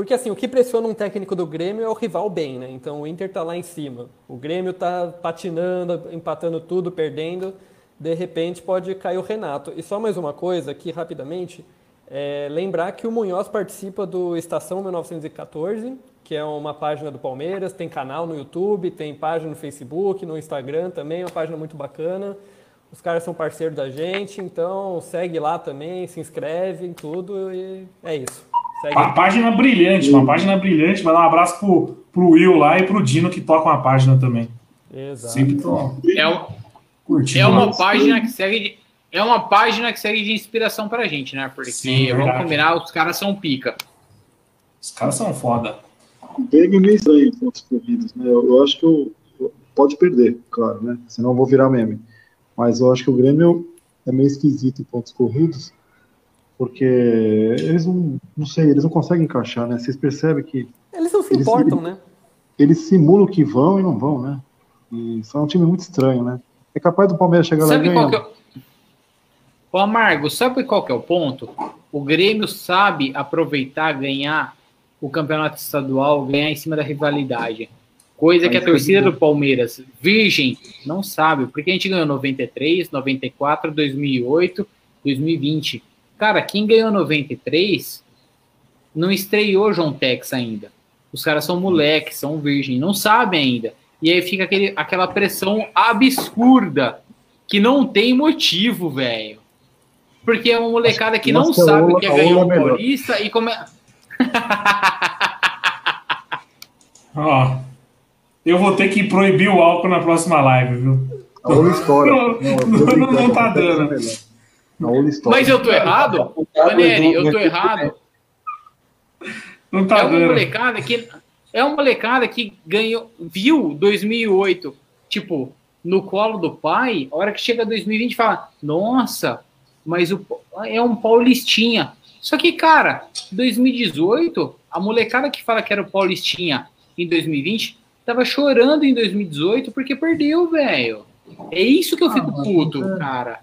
porque assim, o que pressiona um técnico do Grêmio é o rival bem, né? Então o Inter está lá em cima. O Grêmio está patinando, empatando tudo, perdendo. De repente pode cair o Renato. E só mais uma coisa aqui rapidamente. É lembrar que o Munhoz participa do Estação 1914, que é uma página do Palmeiras, tem canal no YouTube, tem página no Facebook, no Instagram também, uma página muito bacana. Os caras são parceiros da gente, então segue lá também, se inscreve em tudo e é isso. Segue. Uma página brilhante, uma página brilhante. Vai dar um abraço pro, pro Will lá e pro Dino que toca uma página também. Exato. Sempre tô é, um, é uma página que segue de, é uma página que segue de inspiração pra gente, né? Porque Sim, vamos combinar, os caras são pica. Os caras são foda. O Grêmio é meio estranho pontos corridos, né? Eu, eu acho que eu, eu, pode perder, claro, né? Senão eu vou virar meme. Mas eu acho que o Grêmio é meio esquisito em pontos corridos porque eles não, não sei, eles não conseguem encaixar, né? Vocês percebem que. Eles não se eles, importam, eles, né? Eles simulam que vão e não vão, né? E são um time muito estranho, né? É capaz do Palmeiras chegar sabe lá e ganhar. É... O Amargo, sabe qual que é o ponto? O Grêmio sabe aproveitar, ganhar o campeonato estadual, ganhar em cima da rivalidade. Coisa que a torcida do Palmeiras, virgem, não sabe. Porque a gente ganhou 93, 94, 2008, 2020 Cara, quem ganhou 93 não estreou João Tex ainda. Os caras são moleques, são virgem, não sabem ainda. E aí fica aquele, aquela pressão absurda que não tem motivo, velho. Porque é uma molecada que não sabe que é ganhar um Paulista e como é. Ó, eu vou ter que proibir o álcool na próxima live, viu? A história. Não, não, não, não tá dando. Mas eu tô errado? Maneri, eu tô errado? Não tá é uma molecada que é uma molecada que ganhou, viu 2008, tipo, no colo do pai, a hora que chega 2020 fala: "Nossa, mas o é um paulistinha". Só que, cara, 2018, a molecada que fala que era o paulistinha em 2020 tava chorando em 2018 porque perdeu, velho. É isso que eu fico ah, puto, é. cara.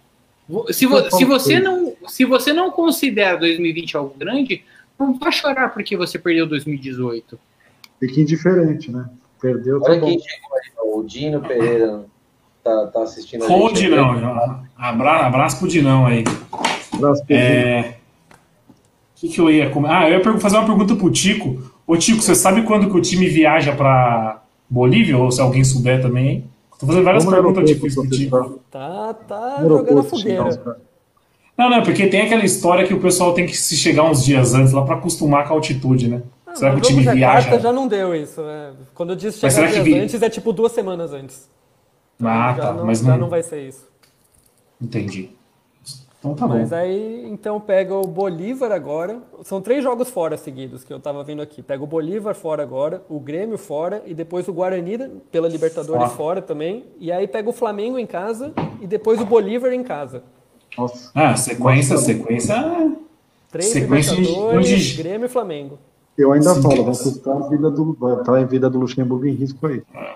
Se, vo, se, você não, se você não considera 2020 algo grande, não vai chorar porque você perdeu 2018. Fique indiferente, né? Perdeu. Olha tá quem chegou aí, o Dino Pereira tá, tá assistindo a gente. Dinão, abraço, abraço pro Dinão aí. Abraço pro é... O que, que eu ia comer? Ah, eu ia fazer uma pergunta pro Tico. Ô Tico, você sabe quando que o time viaja para Bolívia? Ou se alguém souber também, hein? Tô fazendo várias Vamos perguntas difíceis contigo. Tá, tá jogando a fogueira. Não, não, porque tem aquela história que o pessoal tem que se chegar uns dias antes lá para acostumar com a altitude, né? Ah, será que o time viaja? já não deu isso, né? Quando eu disse chegar dias vi... antes, é tipo duas semanas antes. Ah, tá. Não, mas já não... não vai ser isso. Entendi. Então tá Mas bom. aí, então, pega o Bolívar agora. São três jogos fora seguidos que eu tava vendo aqui. Pega o Bolívar fora agora, o Grêmio fora e depois o Guarani pela Libertadores ah. fora também. E aí pega o Flamengo em casa e depois o Bolívar em casa. Nossa. Ah, sequência, Nossa. sequência. Três sequência Libertadores, de... Grêmio e Flamengo. Eu ainda Sim, falo, vai custar a vida do, vai estar a vida do Luxemburgo em risco aí. Ah.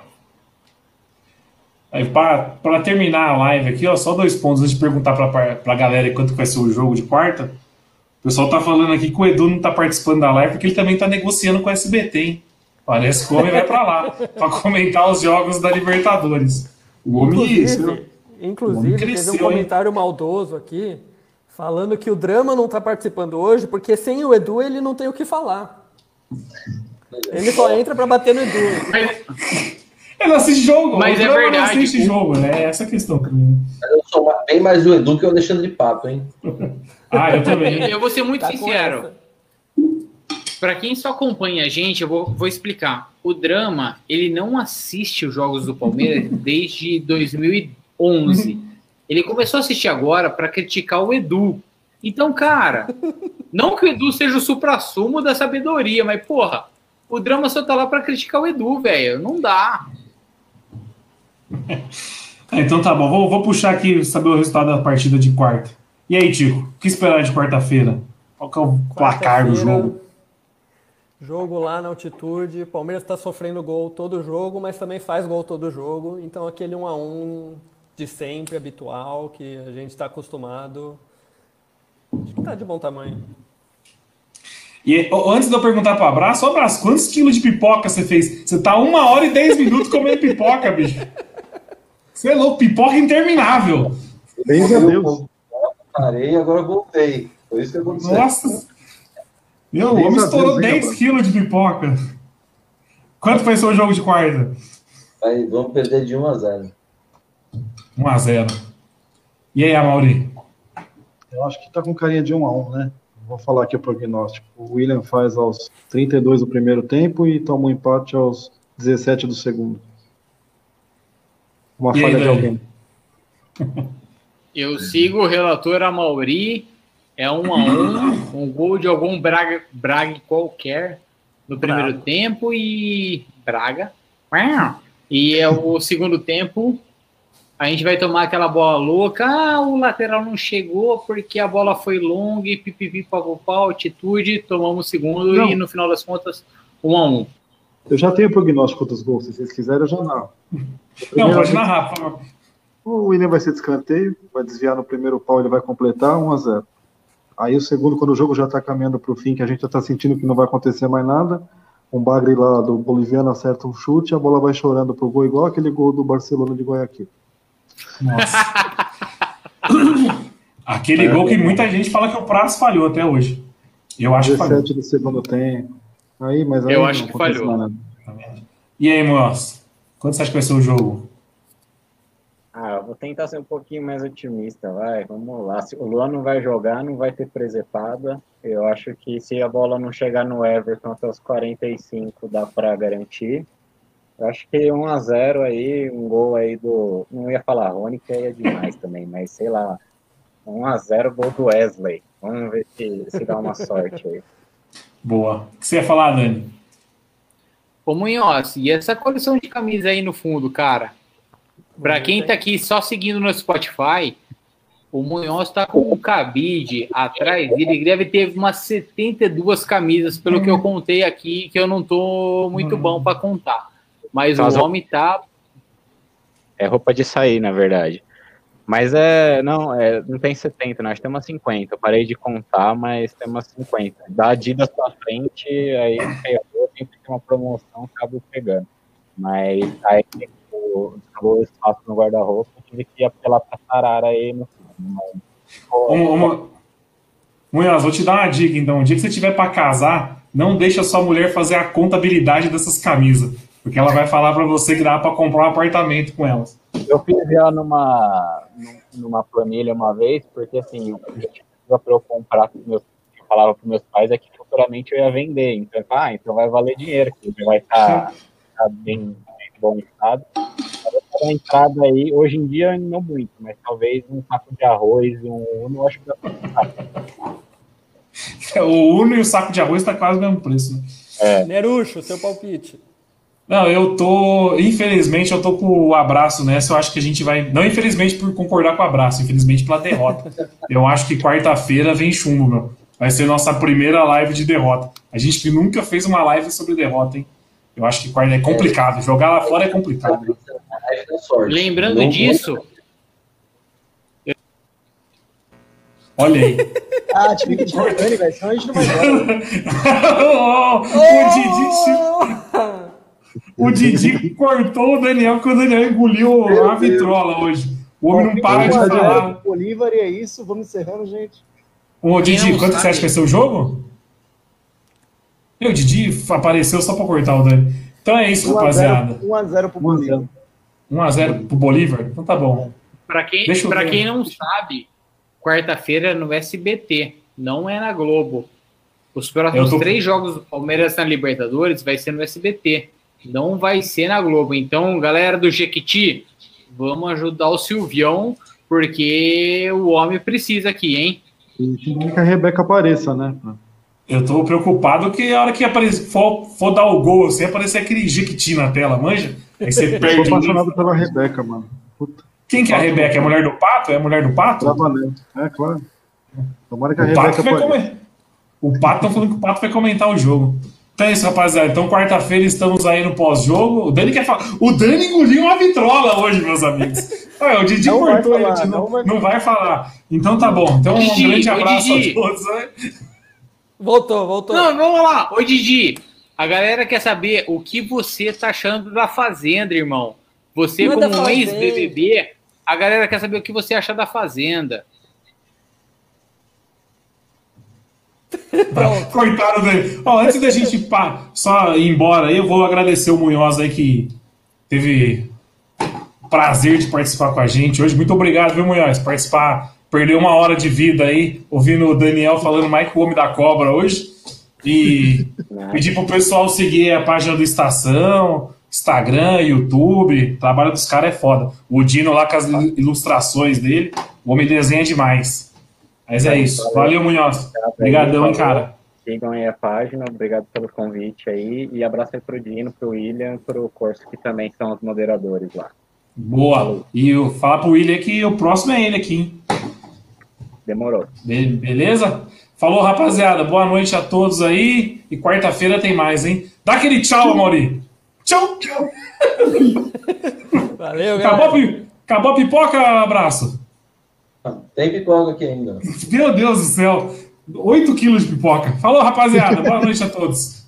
Para terminar a live aqui, ó, só dois pontos antes de perguntar para a galera quanto vai ser o jogo de quarta. O pessoal tá falando aqui que o Edu não tá participando da live porque ele também tá negociando com o SBT, hein? Parece que o homem vai para lá para comentar os jogos da Libertadores. O homem inclusive, isso. Inclusive, cresceu, teve um comentário hein? maldoso aqui falando que o Drama não tá participando hoje porque sem o Edu ele não tem o que falar. Ele só entra para bater no Edu. Eu não assisto jogo. Mas é verdade. Não assisto jogo, né? É essa a questão Eu sou bem mais o Edu que o de Papo, hein? ah, eu também. Eu vou ser muito tá sincero. Para quem só acompanha a gente, eu vou, vou, explicar. O Drama, ele não assiste os jogos do Palmeiras desde 2011. Ele começou a assistir agora para criticar o Edu. Então, cara, não que o Edu seja o supra-sumo da sabedoria, mas, porra, o Drama só tá lá para criticar o Edu, velho. Não dá. então tá bom, vou, vou puxar aqui saber o resultado da partida de quarta. E aí, Tico, o que esperar de quarta-feira? Qual que é o placar do jogo? Jogo lá na altitude. Palmeiras está sofrendo gol todo jogo, mas também faz gol todo jogo. Então aquele 1 a 1 de sempre, habitual, que a gente está acostumado. Acho que tá de bom tamanho. E antes de eu perguntar para o Abraço, Abraço, quantos quilos de pipoca você fez? Você tá uma hora e dez minutos comendo pipoca, bicho. Você é louco, pipoca interminável. Bem a Deus. Parei e agora voltei. Foi isso que aconteceu. Nossa. Meu, o homem estourou 10 quilos de pipoca. Quanto foi seu jogo de quarta? Aí, vamos perder de 1 a 0. 1 a 0. E aí, Amaury? Eu acho que tá com carinha de 1 a 1, né? Vou falar aqui o prognóstico. O William faz aos 32 do primeiro tempo e toma um empate aos 17 do segundo. Uma e falha aí, de alguém. Eu sigo o relator Amaury é um a um, um gol de algum Braga, Braga qualquer no primeiro Braga. tempo e Braga. E é o segundo tempo, a gente vai tomar aquela bola louca. Ah, o lateral não chegou porque a bola foi longa e pipipi pau, altitude, tomamos o segundo não. e no final das contas, um a um. Eu já tenho prognóstico dos gols, se vocês quiserem, eu já narro. Não, pode narrar, O William vai ser de escanteio, vai desviar no primeiro pau, ele vai completar 1 a 0 Aí o segundo, quando o jogo já está caminhando para o fim, que a gente já está sentindo que não vai acontecer mais nada, um bagre lá do boliviano acerta um chute, a bola vai chorando pro gol, igual aquele gol do Barcelona de Guayaquil. Nossa. aquele é, gol que muita gente fala que o Prazo falhou até hoje. Eu acho 17 que falhou. do segundo tempo. Aí, mas aí Eu acho que falhou. E aí, Moço? Quanto você acha que vai ser o jogo? Ah, eu vou tentar ser um pouquinho mais otimista, vai, vamos lá. Se o Luan não vai jogar, não vai ter presepada. Eu acho que se a bola não chegar no Everton até os 45, dá para garantir. Eu acho que 1 a 0 aí, um gol aí do. Não ia falar Rony, que é demais também, mas sei lá. 1 a 0 gol do Wesley. Vamos ver se, se dá uma sorte aí. Boa. O que você ia falar, Dani? Ô Munhoz, e essa coleção de camisa aí no fundo, cara? Para quem está aqui só seguindo no Spotify, o Munhoz está com um cabide atrás Ele deve ter umas 72 camisas, pelo que eu contei aqui, que eu não tô muito bom para contar. Mas Faz o homem tá. É roupa de sair, na verdade. Mas é. Não, é, não tem 70, nós temos 50. Eu parei de contar, mas temos 50. Da Adidas pra frente, aí ferrou, sempre tem uma promoção, acabo pegando. Mas aí acabou o espaço no guarda-roupa, tive que apelar pra Sarara aí no uma, Munhoz, vou te dar uma dica então. Um dia que você tiver para casar, não deixa sua mulher fazer a contabilidade dessas camisas. Porque ela vai falar para você que dá para comprar um apartamento com elas. Eu fiz ela numa, numa planilha uma vez, porque assim, o que para eu comprar, meus, eu falava para meus pais é que futuramente eu ia vender. Então, ah, então vai valer dinheiro, que vai estar tá, tá bem, bom estado. A entrada aí, hoje em dia não muito, mas talvez um saco de arroz, um Uno, acho que dá pra O Uno e o saco de arroz tá quase o mesmo preço, né? É. Nerucho, seu palpite. Não, eu tô. Infelizmente, eu tô com o abraço nessa. Eu acho que a gente vai. Não, infelizmente, por concordar com o abraço, infelizmente pela derrota. eu acho que quarta-feira vem chumbo, meu. Vai ser nossa primeira live de derrota. A gente que nunca fez uma live sobre derrota, hein? Eu acho que quarta é complicado. Jogar lá fora é complicado. Lembrando não disso. Olha aí. ah, tive que velho. Senão a gente não vai oh, O Didi. O Didi cortou o Daniel porque o Daniel engoliu a vitrola hoje. O homem não para de falar. Bolívar e é isso. Vamos encerrando, gente. Ô, Didi, quanto você acha que vai ser o jogo? Meu, o Didi apareceu só pra cortar o Dani. Então é isso, 1 rapaziada. 1x0 pro Bolívar. 1x0 pro Bolívar? Então tá bom. Pra quem, pra quem não sabe, quarta-feira é no SBT, não é na Globo. Os próximos tô... três jogos do Palmeiras na Libertadores vai ser no SBT. Não vai ser na Globo. Então, galera do Jequiti, vamos ajudar o Silvião, porque o homem precisa aqui, hein? E que a Rebeca apareça, né? Eu tô preocupado que a hora que aparecer, for, for dar o gol, assim, aparecer aquele Jequiti na tela, manja? Aí você perde. Eu sou apaixonado pela Rebeca, mano. Puta. Quem que é a Rebeca? É a mulher do Pato? É a mulher do Pato? Trabalhando. É, claro. Tomara que a o Rebeca Pato vai come... O Pato tá falando que o Pato vai comentar o jogo. Então é isso, rapaziada. Então, quarta-feira estamos aí no pós-jogo. O Dani quer falar. O Dani engoliu uma vitrola hoje, meus amigos. Ué, o Didi Não vai cortou, falar, ele não, não vai- não vai falar. Então tá bom. Então, um Didi, grande abraço a todos. né? Voltou, voltou. Não, vamos lá. Ô, Didi, a galera quer saber o que você tá achando da Fazenda, irmão. Você, Não é da como um ex-BBB, a galera quer saber o que você acha da Fazenda. Coitado dele. Ó, antes da gente pá, só ir embora eu vou agradecer o Munhoz aí que teve prazer de participar com a gente hoje. Muito obrigado, viu, Munhoz? Participar, perdeu uma hora de vida aí, ouvindo o Daniel falando mais que o Homem da Cobra hoje. E pedir pro pessoal seguir a página do Estação, Instagram, YouTube. O trabalho dos caras é foda. O Dino lá com as ilustrações dele, o homem desenha demais. Mas é isso. Valeu, Munhoz. Obrigadão, hein, cara. Sigam aí a página, obrigado pelo convite aí. E abraço aí pro Dino, pro William, pro Corso, que também são os moderadores lá. Boa. E eu falar pro William que o próximo é ele aqui, hein? Demorou. Be- beleza? Falou, rapaziada. Boa noite a todos aí. E quarta-feira tem mais, hein? Dá aquele tchau, Mauri. Tchau, tchau. Valeu, Acabou galera. pi- acabou a pipoca? Abraço. Tem pipoca aqui ainda. Meu Deus do céu. 8 quilos de pipoca. Falou, rapaziada. Boa noite a todos.